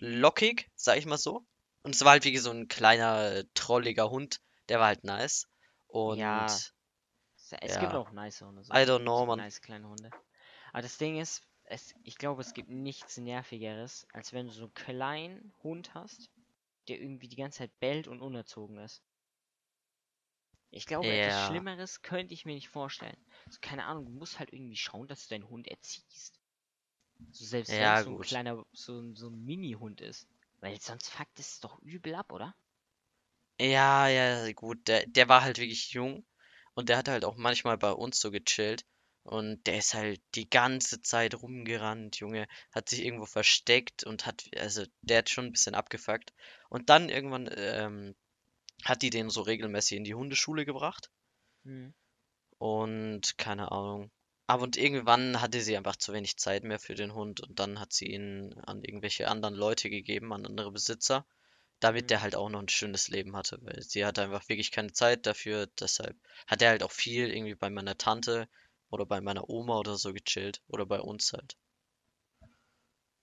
lockig, sag ich mal so. Und es war halt wie so ein kleiner, äh, trolliger Hund, der war halt nice. Und Ja. Es es gibt ja, auch nice Hunde, so, I don't know, so Mann. nice kleine Hunde. Aber das Ding ist, es, ich glaube, es gibt nichts nervigeres, als wenn du so einen kleinen Hund hast, der irgendwie die ganze Zeit bellt und unerzogen ist. Ich glaube, etwas Ja, Schlimmeres könnte ich mir nicht vorstellen. So, keine Ahnung, du musst halt irgendwie schauen, dass du deinen Hund erziehst. So, selbst wenn ja, es so ein kleiner, so, ein- so ein Mini-Hund ist. Weil sonst fuckt es doch übel ab, oder? Ja, ja, gut, der, der war halt wirklich jung und der hat halt auch manchmal bei uns so gechillt. Und der ist halt die ganze Zeit rumgerannt, Junge, hat sich irgendwo versteckt und hat, also der hat schon ein bisschen abgefuckt. Und dann irgendwann ähm, hat die den so regelmäßig in die Hundeschule gebracht. Hm. Und keine Ahnung. Aber und irgendwann hatte sie einfach zu wenig Zeit mehr für den Hund und dann hat sie ihn an irgendwelche anderen Leute gegeben, an andere Besitzer, damit Mhm. der halt auch noch ein schönes Leben hatte, weil sie hatte einfach wirklich keine Zeit dafür, deshalb hat er halt auch viel irgendwie bei meiner Tante oder bei meiner Oma oder so gechillt oder bei uns halt.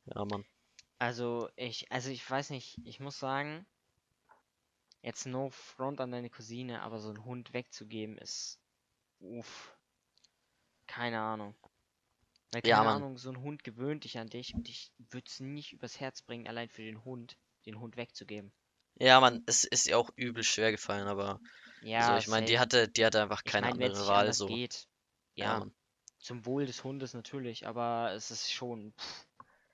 Ja, Mann. Also ich, also ich weiß nicht, ich muss sagen, jetzt no front an deine Cousine, aber so einen Hund wegzugeben ist, uff, keine Ahnung. Ja, keine Mann. Ahnung, so ein Hund gewöhnt dich an dich und ich würde es nicht übers Herz bringen, allein für den Hund, den Hund wegzugeben. Ja, Mann, es ist ihr auch übel schwer gefallen, aber Ja, ich meine, die hatte, die hatte einfach Ich keine wenn es andere Wahl so. geht, Ja, ja, zum Wohl des Hundes natürlich, aber es ist schon, pff,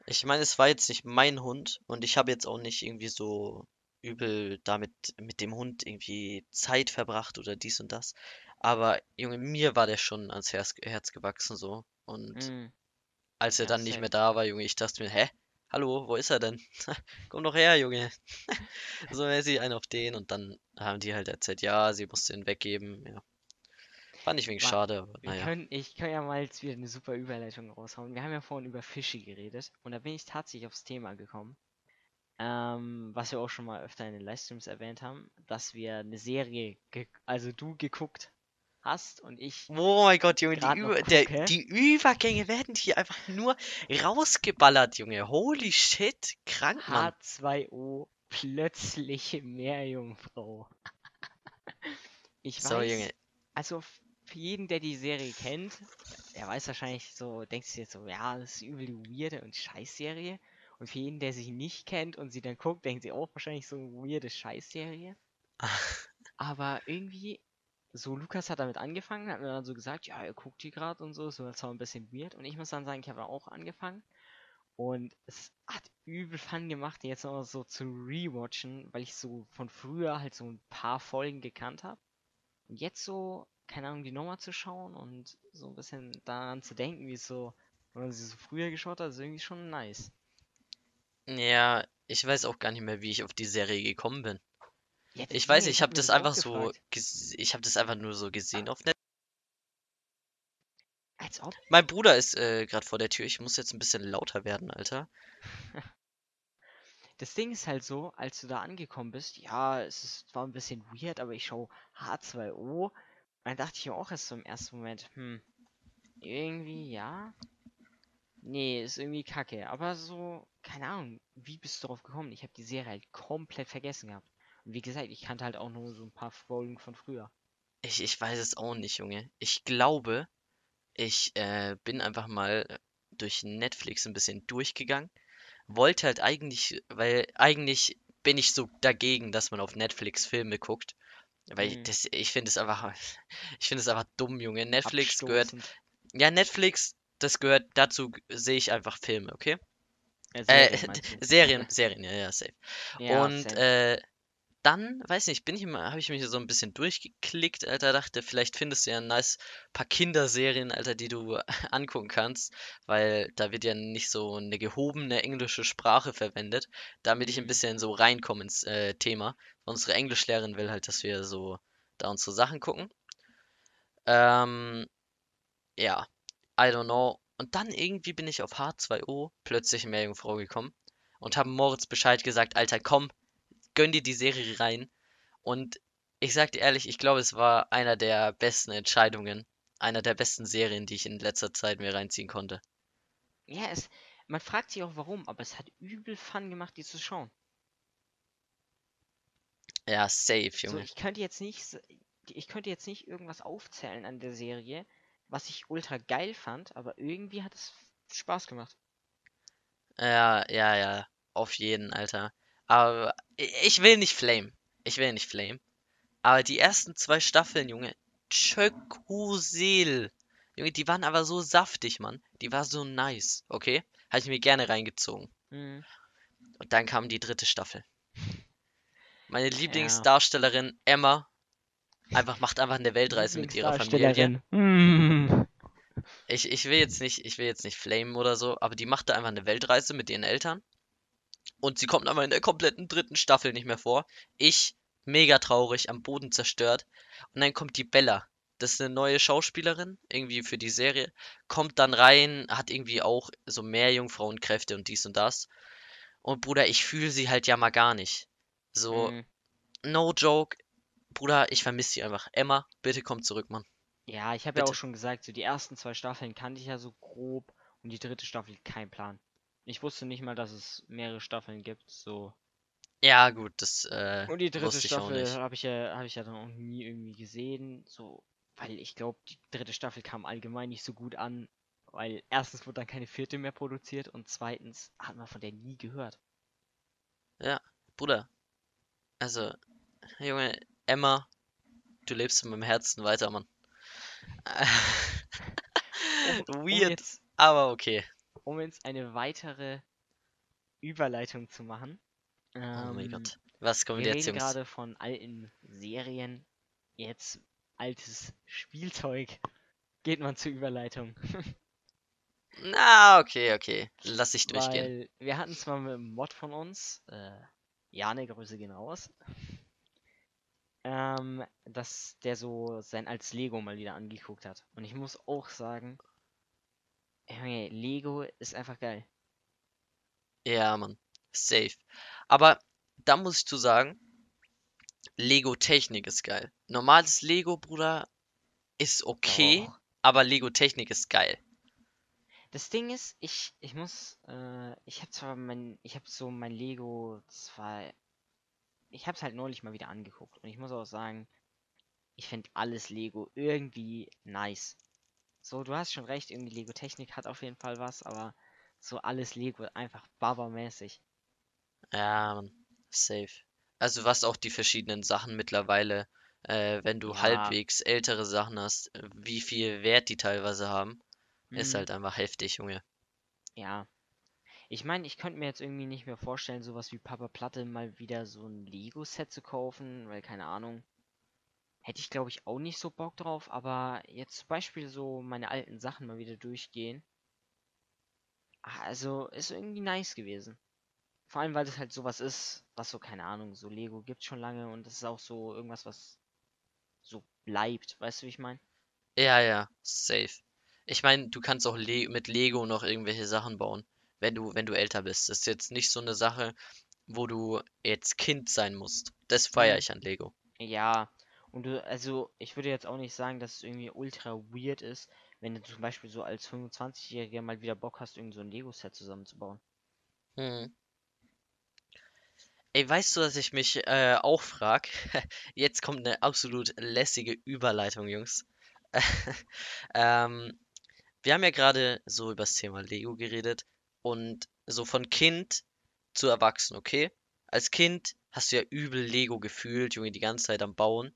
Ich meine, es war jetzt nicht mein Hund und ich habe jetzt auch nicht irgendwie so übel damit mit dem Hund irgendwie Zeit verbracht oder dies und das. Aber Junge, mir war der schon ans Herz, Herz gewachsen so. Und mm, als er ja, dann nicht mehr da war, Junge, ich dachte mir, hä? Hallo, wo ist er denn? Komm doch her, Junge. So mäßig einen auf den und dann haben die halt erzählt, ja, sie musste ihn weggeben. Ja. Fand ich wenig Ma- schade, aber Wir naja. können, ich kann ja mal jetzt wieder eine super Überleitung raushauen. Wir haben ja vorhin über Fische geredet und da bin ich tatsächlich aufs Thema gekommen. Ähm, was wir auch schon mal öfter in den Livestreams erwähnt haben, dass wir eine Serie, also du geguckt hast und ich Oh mein Gott, Junge, die, Über der, die Übergänge werden hier einfach nur rausgeballert, Junge. Holy shit, krank, Mann. H2O plötzliche Meerjungfrau. Ich So, weiß, Junge. also für jeden, der die Serie kennt, der weiß wahrscheinlich so, denkt sich jetzt so, ja, das ist übel die weirde und Scheißserie. Und für jeden, der sie nicht kennt und sie dann guckt, denkt sie auch wahrscheinlich so weirde Scheißserie. Aber irgendwie, so Lukas hat damit angefangen, hat mir dann so gesagt, ja, er guckt die gerade und so, so zwar ein bisschen weird. Und ich muss dann sagen, ich habe auch angefangen. Und es hat übel Fun gemacht, jetzt noch so zu rewatchen, weil ich so von früher halt so ein paar Folgen gekannt habe. Und jetzt so, keine Ahnung, die nochmal zu schauen und so ein bisschen daran zu denken, wie es so, wenn man sie so früher geschaut hat, ist irgendwie schon nice. Ja, ich weiß auch gar nicht mehr, wie ich auf die Serie gekommen bin. Ja, Ich weiß, ich hab habe das einfach so, ich habe das einfach nur so gesehen auf Net. Als ob. Mein Bruder ist äh, gerade vor der Tür. Ich muss jetzt ein bisschen lauter werden, Alter. Das Ding ist halt so, als du da angekommen bist, ja, es ist, war ein bisschen weird, aber ich schau H2O. Dann dachte ich mir auch erst so im ersten Moment, hm, irgendwie ja. Nee, ist irgendwie kacke. Aber so, keine Ahnung, wie bist du drauf gekommen? Ich habe die Serie halt komplett vergessen gehabt. Und wie gesagt, ich kannte halt auch nur so ein paar Folgen von früher. Ich, ich weiß es auch nicht, Junge. Ich glaube, ich äh, bin einfach mal durch Netflix ein bisschen durchgegangen. Wollte halt eigentlich, weil eigentlich bin ich so dagegen, dass man auf Netflix Filme guckt. Weil ich Mhm. das, ich finde es einfach, ich finde es einfach dumm, Junge. Netflix gehört, ja, Netflix, das gehört, dazu sehe ich einfach Filme, okay? Äh, Äh, Serien du? Serien, Serien, ja, ja, safe. Ja, Und same. äh, dann, weiß nicht, bin ich immer, habe ich mich so ein bisschen durchgeklickt, Alter, dachte, vielleicht findest du ja ein nice paar Kinderserien, Alter, die du angucken kannst, weil da wird ja nicht so eine gehobene englische Sprache verwendet, damit ich ein Mhm. bisschen so reinkomme ins äh, Thema. Unsere Englischlehrerin will halt, dass wir so da unsere Sachen gucken. Ähm, ja, I don't know. Und dann irgendwie bin ich auf H2O plötzlich Meerjungfrau gekommen und habe Moritz Bescheid gesagt, Alter, komm, gönn dir die Serie rein. Und ich sag dir ehrlich, ich glaube, es war einer der besten Entscheidungen, einer der besten Serien, die ich in letzter Zeit mir reinziehen konnte. Ja, es, man fragt sich auch warum, aber es hat übel Fun gemacht, die zu schauen. Ja, safe, So, Junge. ich könnte jetzt nicht, ich könnte jetzt nicht irgendwas aufzählen an der Serie, was ich ultra geil fand, aber irgendwie hat es Spaß gemacht. Ja, ja, ja, auf jeden, Alter. Aber ich will nicht flame. Ich will nicht flame. Aber die ersten zwei Staffeln, Junge, Tschökusel. Junge, die waren aber so saftig, Mann. Die war so nice, okay? Habe ich mir gerne reingezogen. Mhm. Und dann kam die dritte Staffel. Meine Ja. Lieblingsdarstellerin Emma einfach macht einfach eine Weltreise mit ihrer Familie. Mm. ich, ich will jetzt nicht, ich will jetzt nicht flamen oder so, aber die machte einfach eine Weltreise mit ihren Eltern. Und sie kommt aber in der kompletten dritten Staffel nicht mehr vor. Ich, mega traurig, am Boden zerstört. Und dann kommt die Bella. Das ist eine neue Schauspielerin, irgendwie für die Serie. Kommt dann rein, hat irgendwie auch so mehr Jungfrauenkräfte und dies und das. Und Bruder, ich fühle sie halt ja mal gar nicht. So, Mhm. no joke. Bruder, ich vermisse sie einfach. Emma, bitte komm zurück, Mann. Ja, ich habe ja auch schon gesagt, so die ersten zwei Staffeln kannte ich ja so grob und die dritte Staffel kein Plan. Ich wusste nicht mal, dass es mehrere Staffeln gibt, so. Ja, gut, das äh, Und die dritte Staffel habe ich ja, habe ich ja dann auch nie irgendwie gesehen, so, weil ich glaube, die dritte Staffel kam allgemein nicht so gut an, weil erstens wurde dann keine vierte mehr produziert und zweitens hat man von der nie gehört. Bruder, also, Junge, Emma, du lebst in meinem Herzen weiter, Mann. Um, um Weird, aber okay. Um jetzt eine weitere Überleitung zu machen. Oh mein ähm, Gott. Was kommt Wir jetzt, reden Jungs? gerade von alten Serien, jetzt altes Spielzeug. Geht man zur Überleitung. Na, okay, okay. Lass ich durchgehen. Weil wir hatten zwar mit einem Mod von uns, äh, Jane, Grüße gehen raus, ähm, dass der so sein als Lego mal wieder angeguckt hat. Und ich muss auch sagen, Junge, Lego ist einfach geil. Ja, Mann. Safe. Aber da muss ich zu sagen, Lego-Technik ist geil. Normales Lego, Bruder, ist okay, Doch. aber Lego-Technik ist geil. Das Ding ist, ich, ich muss, äh, ich habe zwar mein, ich habe so mein Lego zwar, ich habe es halt neulich mal wieder angeguckt und ich muss auch sagen, ich finde alles Lego irgendwie nice. So, du hast schon recht, irgendwie Lego Technik hat auf jeden Fall was, aber so alles Lego einfach babamäßig. Ja. Safe. Also was auch die verschiedenen Sachen mittlerweile, äh, wenn du Ja. halbwegs ältere Sachen hast, äh, wie viel Wert die teilweise haben, ist Mhm. halt einfach heftig, Junge. Ja. Ich meine, ich könnte mir jetzt irgendwie nicht mehr vorstellen, sowas wie Papa Platte mal wieder so ein Lego-Set zu kaufen, weil keine Ahnung. Hätte ich glaube ich auch nicht so Bock drauf, aber jetzt zum Beispiel so meine alten Sachen mal wieder durchgehen. Ah, Also ist irgendwie nice gewesen. Vor allem, weil das halt sowas ist, was so, keine Ahnung, so Lego gibt schon lange und das ist auch so irgendwas, was so bleibt. Weißt du, wie ich meine? Ja, ja, safe. Ich meine, du kannst auch Le mit Lego noch irgendwelche Sachen bauen, wenn du, wenn du älter bist. Das ist jetzt nicht so eine Sache, wo du jetzt Kind sein musst. Das feiere ich an Lego. Ja, und du, also ich würde jetzt auch nicht sagen, dass es irgendwie ultra weird ist, wenn du zum Beispiel so als 25-Jähriger mal wieder Bock hast, irgend so ein Lego-Set zusammenzubauen. Hm. Ey, weißt du, dass ich mich äh, auch frag? Jetzt kommt eine absolut lässige Überleitung, Jungs. Ähm, wir haben ja gerade so über das Thema Lego geredet und so von Kind zu Erwachsen, okay? Als Kind hast du ja übel Lego gefühlt, Junge, die ganze Zeit am Bauen.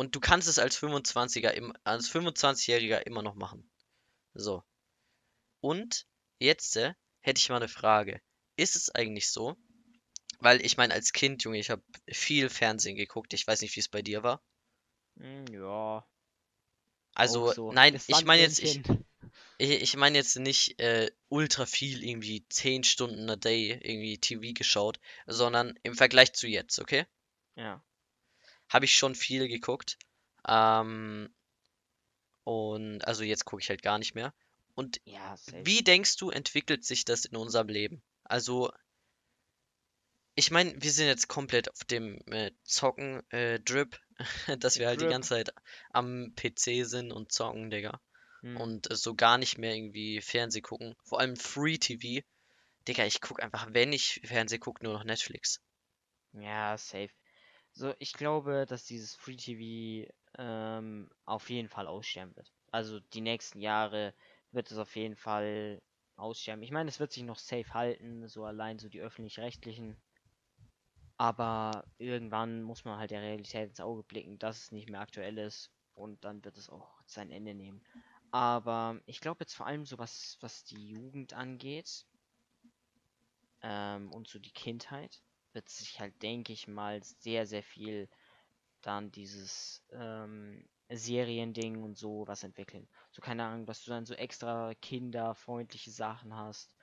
Und du kannst es als 25er, im, als 25-Jähriger immer noch machen. So. Und jetzt äh, hätte ich mal eine Frage. Ist es eigentlich so? Weil ich meine, als Kind, Junge, ich habe viel Fernsehen geguckt. Ich weiß nicht, wie es bei dir war. Hm, ja, Also, so. nein, Das ich meine jetzt, ich. Ich, ich meine jetzt nicht äh, ultra viel, irgendwie 10 Stunden a day irgendwie TV geschaut, sondern im Vergleich zu jetzt, okay? Ja. Habe ich schon viel geguckt. Ähm, und also jetzt gucke ich halt gar nicht mehr. Und Ja, wie denkst du, entwickelt sich das in unserem Leben? Also, ich meine, wir sind jetzt komplett auf dem äh, Zocken äh, dass wir halt die Drip. ganze Zeit am PC sind und zocken, Digga. Hm. und äh, so gar nicht mehr irgendwie Fernseh gucken. Vor allem Free TV. Digga, ich guck einfach, wenn ich Fernseh gucke, nur noch Netflix. Ja, safe. So, ich glaube, dass dieses Free TV ähm, auf jeden Fall aussterben wird. Also die nächsten Jahre wird es auf jeden Fall aussterben. Ich meine, es wird sich noch safe halten, so allein so die öffentlich-rechtlichen. Aber irgendwann muss man halt der Realität ins Auge blicken, dass es nicht mehr aktuell ist und dann wird es auch sein Ende nehmen. Aber ich glaube jetzt vor allem so was, was die Jugend angeht ähm, und so die Kindheit, wird sich halt, denke ich mal, sehr, sehr viel dann dieses ähm, Seriending und so was entwickeln. So keine Ahnung, dass du dann so extra kinderfreundliche Sachen hast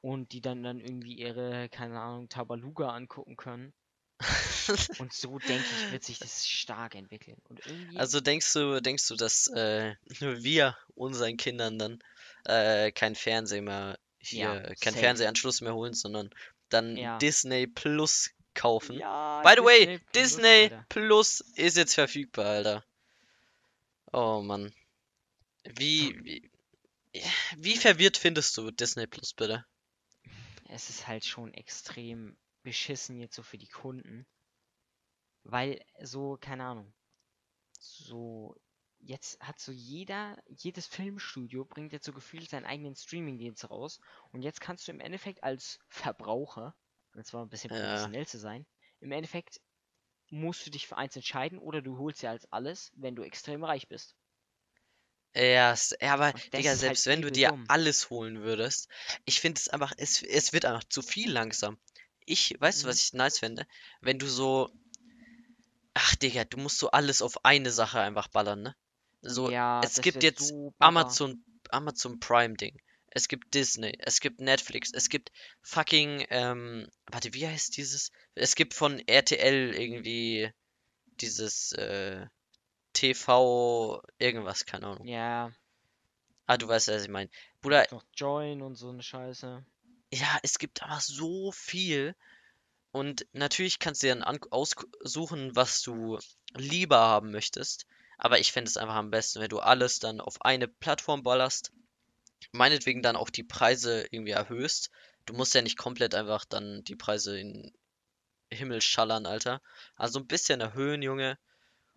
und die dann dann irgendwie ihre, keine Ahnung, Tabaluga angucken können. Und so denke ich, wird sich das stark entwickeln. Irgendwie, Also denkst du, denkst du, dass äh, nur wir unseren Kindern dann äh, kein Fernsehen mehr hier, Ja, kein safe. Fernsehanschluss mehr holen, sondern dann Ja. Disney Plus kaufen? ja, By the way, Plus, Disney Alter. Plus ist jetzt verfügbar, Alter. Oh Mann. Wie, wie, wie verwirrt findest du Disney Plus bitte? Es ist halt schon extrem beschissen jetzt so für die Kunden. Weil so, keine Ahnung. So, jetzt hat so jeder, jedes Filmstudio bringt jetzt so gefühlt seinen eigenen Streamingdienst raus. Und jetzt kannst du im Endeffekt als Verbraucher, und zwar ein bisschen Ja. professionell zu sein, im Endeffekt musst du dich für eins entscheiden oder du holst dir als alles, wenn du extrem reich bist. Ja, ja, aber Digga, halt selbst wenn du dir dumm. alles holen würdest, ich finde es einfach, es, es wird einfach zu viel langsam. Ich, weißt du, Mhm. was ich nice fände? Wenn du so, ach Digga, du musst so alles auf eine Sache einfach ballern, ne? So, ja, es gibt jetzt Baba. Amazon, Amazon Prime Ding. Es gibt Disney, es gibt Netflix, es gibt fucking, ähm, warte, wie heißt dieses? Es gibt von RTL irgendwie dieses, äh, TV irgendwas, keine Ahnung. Ja, Ah, du weißt, was ich meine. Bruder, noch Join und so eine Scheiße. ja, es gibt einfach so viel. Und natürlich kannst du dir dann an- aussuchen, was du lieber haben möchtest. Aber ich fände es einfach am besten, wenn du alles dann auf eine Plattform ballerst. Meinetwegen dann auch die Preise irgendwie erhöhst. Du musst ja nicht komplett einfach dann die Preise in Himmel schallern, Alter. Also ein bisschen erhöhen, Junge.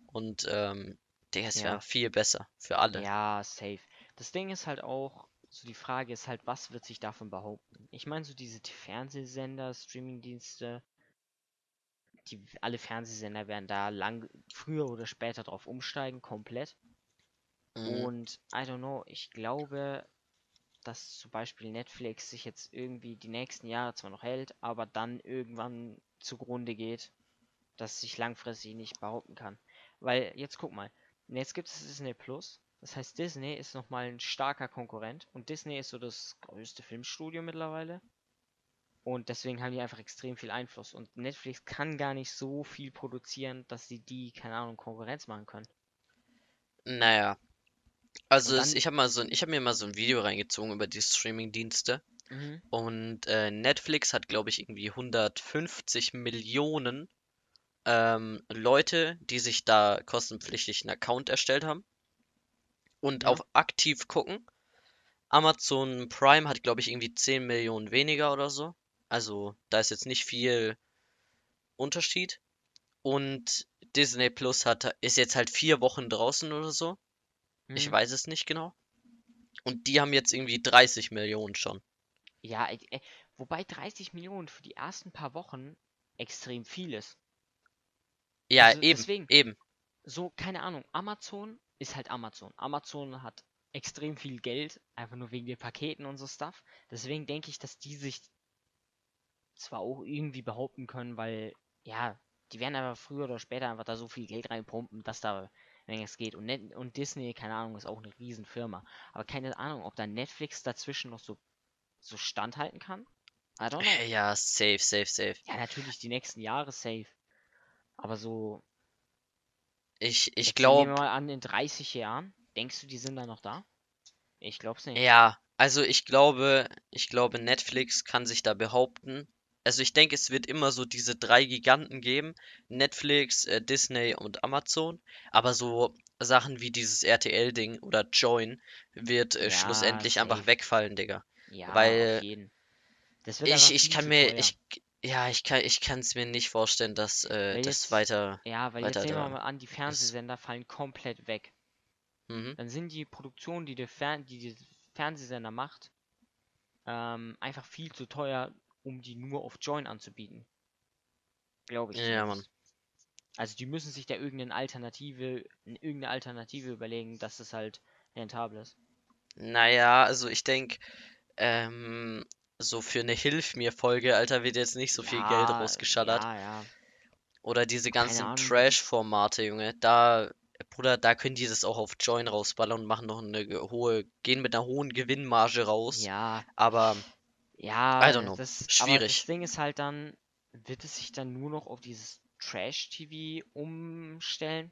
Und, ähm, Digga, es wäre Ja. viel besser für alle. Ja, safe. Das Ding ist halt auch, so die Frage ist halt, was wird sich davon behaupten? Ich meine, so diese Fernsehsender, Streamingdienste, die alle Fernsehsender werden da lang, früher oder später drauf umsteigen, komplett. Mhm. Und I don't know, ich glaube, dass zum Beispiel Netflix sich jetzt irgendwie die nächsten Jahre zwar noch hält, aber dann irgendwann zugrunde geht, dass sich langfristig nicht behaupten kann. Weil jetzt guck mal, jetzt gibt es Disney Plus. Das heißt, Disney ist nochmal ein starker Konkurrent und Disney ist so das größte Filmstudio mittlerweile. Und deswegen haben die einfach extrem viel Einfluss. Und Netflix kann gar nicht so viel produzieren, dass sie die, keine Ahnung, Konkurrenz machen können. Naja. Also Und es, dann- ich habe mal so ein, ich habe mir mal so ein Video reingezogen über die Streaming-Dienste Mhm. und äh, Netflix hat, glaube ich, irgendwie 150 Millionen ähm, Leute, die sich da kostenpflichtig einen Account erstellt haben und Ja. auf aktiv gucken. Amazon Prime hat, glaube ich, irgendwie 10 Millionen weniger oder so. Also da ist jetzt nicht viel Unterschied. Und Disney Plus hat, ist jetzt halt vier Wochen draußen oder so. Ich Mhm. weiß es nicht genau. Und die haben jetzt irgendwie 30 Millionen schon. Ja, äh, wobei 30 Millionen für die ersten paar Wochen extrem viel ist. Ja, Also eben, deswegen. eben. So, keine Ahnung, Amazon ist halt Amazon. Amazon hat extrem viel Geld, einfach nur wegen den Paketen und so Stuff. Deswegen denke ich, dass die sich zwar auch irgendwie behaupten können, weil, ja, die werden aber früher oder später einfach da so viel Geld reinpumpen, dass da, wenn es geht. Und, Net und Disney, keine Ahnung, ist auch eine Riesenfirma. Aber keine Ahnung, ob da Netflix dazwischen noch so, so standhalten kann. I don't know. Ja, safe, safe, safe. Ja, natürlich die nächsten Jahre safe. Aber so, Ich, ich jetzt nehmen wir glaube, mal an, in 30 Jahren, denkst du, die sind da noch da? Ich glaub's nicht. ja, also ich glaube, ich glaube, Netflix kann sich da behaupten. Also ich denke, es wird immer so diese drei Giganten geben. Netflix, äh, Disney und Amazon. Aber so Sachen wie dieses RTL-Ding oder Join wird äh, Ja, schlussendlich einfach safe. wegfallen, Digga. Ja, weil Ich, einfach ich kann mir, teuer. ich, ja, ich kann, ich kann es mir nicht vorstellen, dass äh, Weil das jetzt- weiter. Ja, weil weiter jetzt nehmen wir mal an, die Fernsehsender fallen komplett weg. Mhm. Dann sind die Produktionen, die der Fern die, die Fernsehsender macht, ähm, einfach viel zu teuer, um die nur auf Join anzubieten. Glaube ich. Ja, Mann. Also die müssen sich da irgendeine Alternative, irgendeine Alternative überlegen, dass es halt rentabel ist. Naja, also ich denke, ähm, so für eine Hilf mir Folge, Alter, wird jetzt nicht so viel Geld Ja, rausgeschallert. Ja, ja. Oder diese ganzen Trash-Formate, Junge. Da, Bruder, da können die das auch auf Join rausballern und machen noch eine hohe, gehen mit einer hohen Gewinnmarge raus. Ja, Aber ja, I don't know. das, aber das Schwierig. Ding ist halt dann, wird es sich dann nur noch auf dieses Trash-TV umstellen?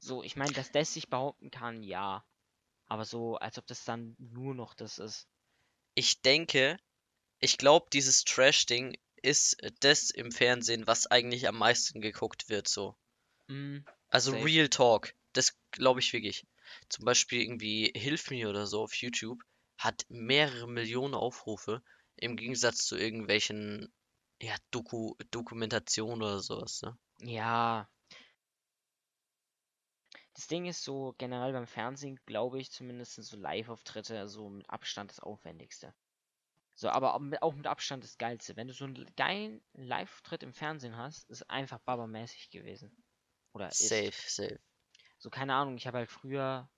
So, ich meine, dass das sich behaupten kann, ja. Aber so, als ob das dann nur noch das ist. ich denke, ich glaube, dieses Trash-Ding ist das im Fernsehen, was eigentlich am meisten geguckt wird, so. Mm, Also Safe. Real Talk, das glaube ich wirklich. Zum Beispiel irgendwie Hilf mir oder so auf YouTube hat mehrere Millionen Aufrufe im Gegensatz zu irgendwelchen ja, Doku Dokumentationen oder sowas, ne? ja. Das Ding ist so, generell beim Fernsehen, glaube ich, zumindest so Live-Auftritte so mit Abstand das Aufwendigste. So, aber auch mit, auch mit Abstand das Geilste. Wenn du so einen geilen Live-Auftritt im Fernsehen hast, ist einfach babamäßig gewesen. Oder ist. Safe, safe. So, keine Ahnung, ich habe halt früher.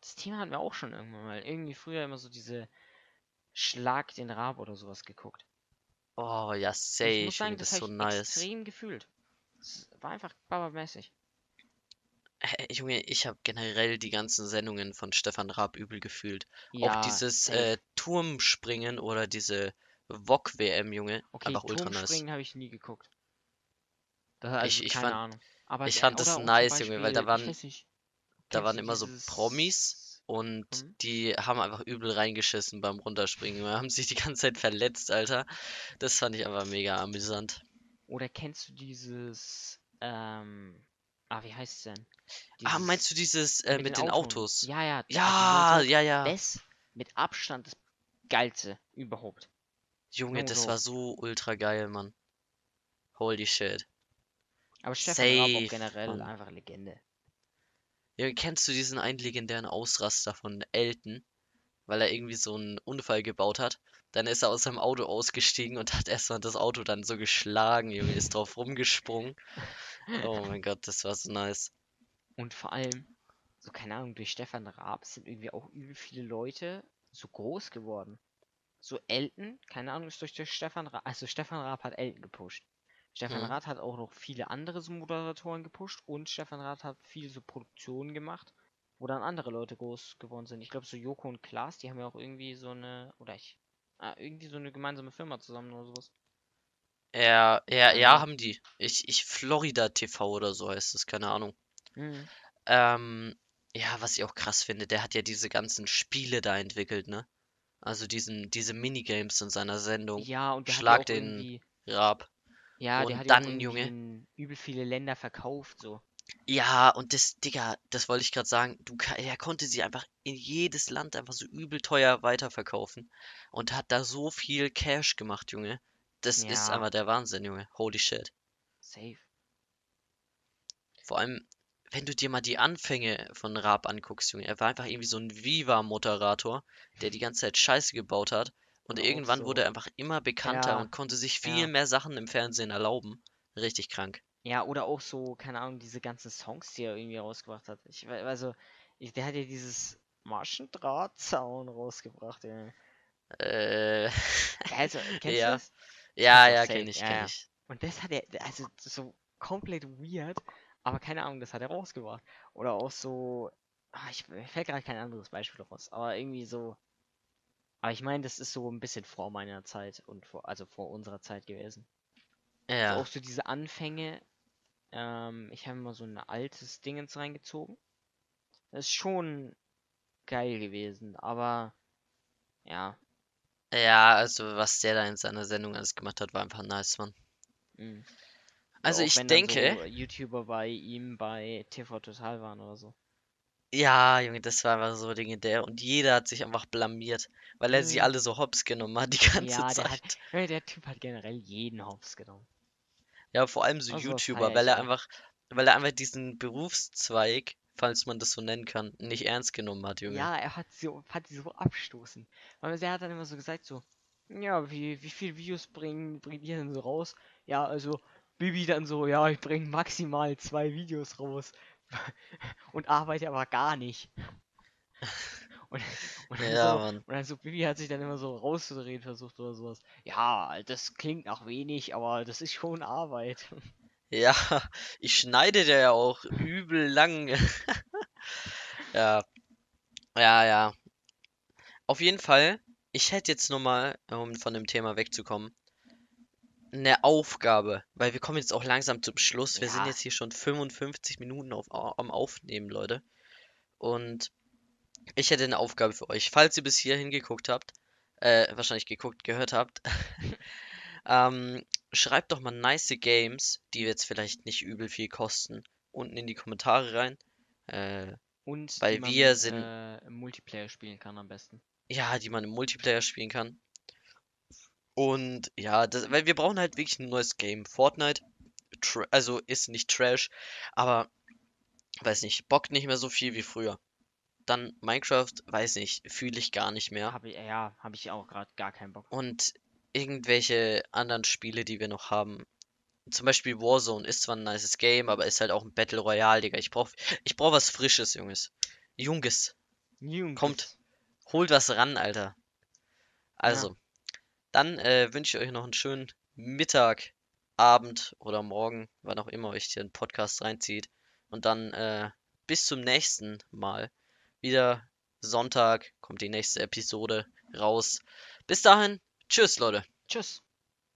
Das Thema hatten wir auch schon irgendwann mal. Irgendwie früher immer so diese Schlag den Rab oder sowas geguckt. Oh ja, Und ich safe, muss sagen, das das ist so nice. extrem gefühlt. Es war einfach babamäßig. Äh, Junge, ich habe generell die ganzen Sendungen von Stefan Raab übel gefühlt. Auch Ja, dieses safe. äh, Turmspringen oder diese VOG-WM, Junge, Okay, einfach ultra nice. Turmspringen habe ich nie geguckt. Das, also Ich- ich keine fand- Ahnung. Aber ich fand das auch nice, Junge, weil da Beispiel, waren- Da waren immer so dieses- Promis und Mhm. die haben einfach übel reingeschissen beim Runterspringen. Wir haben sich die ganze Zeit verletzt, Alter. Das fand ich einfach mega amüsant. Oder kennst du dieses, ähm, ah, wie heißt es denn? Ah, meinst du dieses äh, mit, den Autos? Ja, ja. Ja, also ja, ja. Das mit Abstand das geilste überhaupt. Junge, das war so ultra geil, Mann. Holy shit. Aber Stefan Raab Safe, auch generell Mann. einfach Legende. Kennst du diesen einen legendären Ausraster von Elton? Weil er irgendwie so einen Unfall gebaut hat. Dann ist er aus seinem Auto ausgestiegen und hat erstmal das Auto dann so geschlagen, Junge, ist drauf rumgesprungen. Oh mein Gott, das war so nice. Und vor allem, so keine Ahnung, durch Stefan Raab sind irgendwie auch übel viele Leute so groß geworden. So Elton, keine Ahnung, ist durch, durch Stefan Raab, also Stefan Raab hat Elton gepusht. Stefan Mhm. Raab hat auch noch viele andere Moderatoren gepusht und Stefan Raab hat viele so Produktionen gemacht, wo dann andere Leute groß geworden sind. Ich glaube, so Joko und Klaas, die haben ja auch irgendwie so eine, oder ich, ah, irgendwie so eine gemeinsame Firma zusammen oder sowas. Ja, ja, ja, haben die. Ich, ich, Florida TV oder so heißt es, keine Ahnung. Mhm. Ähm, ja, was ich auch krass finde, der hat ja diese ganzen Spiele da entwickelt, ne? Also diesen, diese Minigames in seiner Sendung. Ja, und der Schlag hat ja auch den irgendwie, Ja, der und hat ja auch dann, Junge. übel viele Länder verkauft, so. Ja, und das, Digga, das wollte ich gerade sagen, du, er konnte sie einfach in jedes Land einfach so übel teuer weiterverkaufen und hat da so viel Cash gemacht, Junge. Das ist Ja. einfach der Wahnsinn, Junge. Holy shit. Safe. Vor allem, wenn du dir mal die Anfänge von Raab anguckst, Junge, er war einfach irgendwie so ein Viva-Moderator, der die ganze Zeit Scheiße gebaut hat. Und auch irgendwann wurde so- er einfach immer bekannter Ja, und konnte sich viel ja. mehr Sachen im Fernsehen erlauben. Richtig krank. Ja, oder auch so, keine Ahnung, diese ganzen Songs, die er irgendwie rausgebracht hat. Ich also, ich, der hat ja dieses Maschendrahtzaun rausgebracht, ey. Äh, Also, kennst Ja. du das? ja, ja, kenn ich, kenn ja. ich. Und das hat er, also so komplett weird, aber keine Ahnung, das hat er rausgebracht. Oder auch so, ah, ich, mir fällt gerade kein anderes Beispiel raus, aber irgendwie so. Aber ich meine, das ist so ein bisschen vor meiner Zeit und vor, also vor unserer Zeit gewesen. Ja. auch so diese Anfänge. Ähm, ich habe mal so ein altes Dingens reingezogen. Das ist schon geil gewesen, aber ja. Ja, also was der da in seiner Sendung alles gemacht hat, war einfach nice, Mann. Oder Also auch ich denke, so YouTuber bei ihm bei TV Total waren oder so. Ja, Junge, das war einfach so legendär und jeder hat sich einfach blamiert, weil er sie Mhm. alle so hops genommen hat die ganze Ja, der Zeit. hat, ja, der Typ hat generell jeden Hops genommen. Ja, vor allem so Also, YouTuber, weil er auch. einfach, weil er einfach diesen Berufszweig, falls man das so nennen kann, nicht ernst genommen hat, Junge. Ja, er hat so, hat sie so abstoßen. Weil er hat dann immer so gesagt so, ja, wie, wie viele Videos bringen, bringt ihr denn so raus? Ja, also Bibi dann so, ja, ich bringe maximal zwei Videos raus. und arbeite aber gar nicht. Und, und, dann Ja, so, und dann so, Bibi hat sich dann immer so rauszudrehen versucht oder sowas. Ja, das klingt nach wenig, aber das ist schon Arbeit. Ja, ich schneide dir ja auch übel lang. Ja, ja, ja. Auf jeden Fall, ich hätte jetzt nochmal, um von dem Thema wegzukommen, eine Aufgabe, weil wir kommen jetzt auch langsam zum Schluss. Wir sind Ja. jetzt hier schon 55 Minuten auf, am Aufnehmen, Leute. Und ich hätte eine Aufgabe für euch. Falls ihr bis hierhin geguckt habt, äh, wahrscheinlich geguckt, gehört habt, ähm, schreibt doch mal nice Games, die jetzt vielleicht nicht übel viel kosten, unten in die Kommentare rein. Äh, Und Weil die man, wir sind- äh, im Multiplayer spielen kann am besten. ja, die man im Multiplayer spielen kann. Und ja, das, weil wir brauchen halt wirklich ein neues Game. Fortnite, also ist nicht Trash, aber weiß nicht, bockt nicht mehr so viel wie früher. Dann Minecraft, weiß nicht, fühle ich gar nicht mehr. Hab ich, ja, habe ich auch gerade gar keinen Bock. Und irgendwelche anderen Spiele, die wir noch haben. Zum Beispiel Warzone ist zwar ein nices Game, aber ist halt auch ein Battle Royale, Digga. Ich brauch, ich brauch was Frisches, Junges. Junges. Jungs. Kommt. Holt was ran, Alter. Also, dann äh, wünsche ich euch noch einen schönen Mittag, Abend oder Morgen, wann auch immer euch den Podcast reinzieht. Und dann äh, bis zum nächsten Mal. Wieder Sonntag kommt die nächste Episode raus. Bis dahin, tschüss, Leute. Tschüss.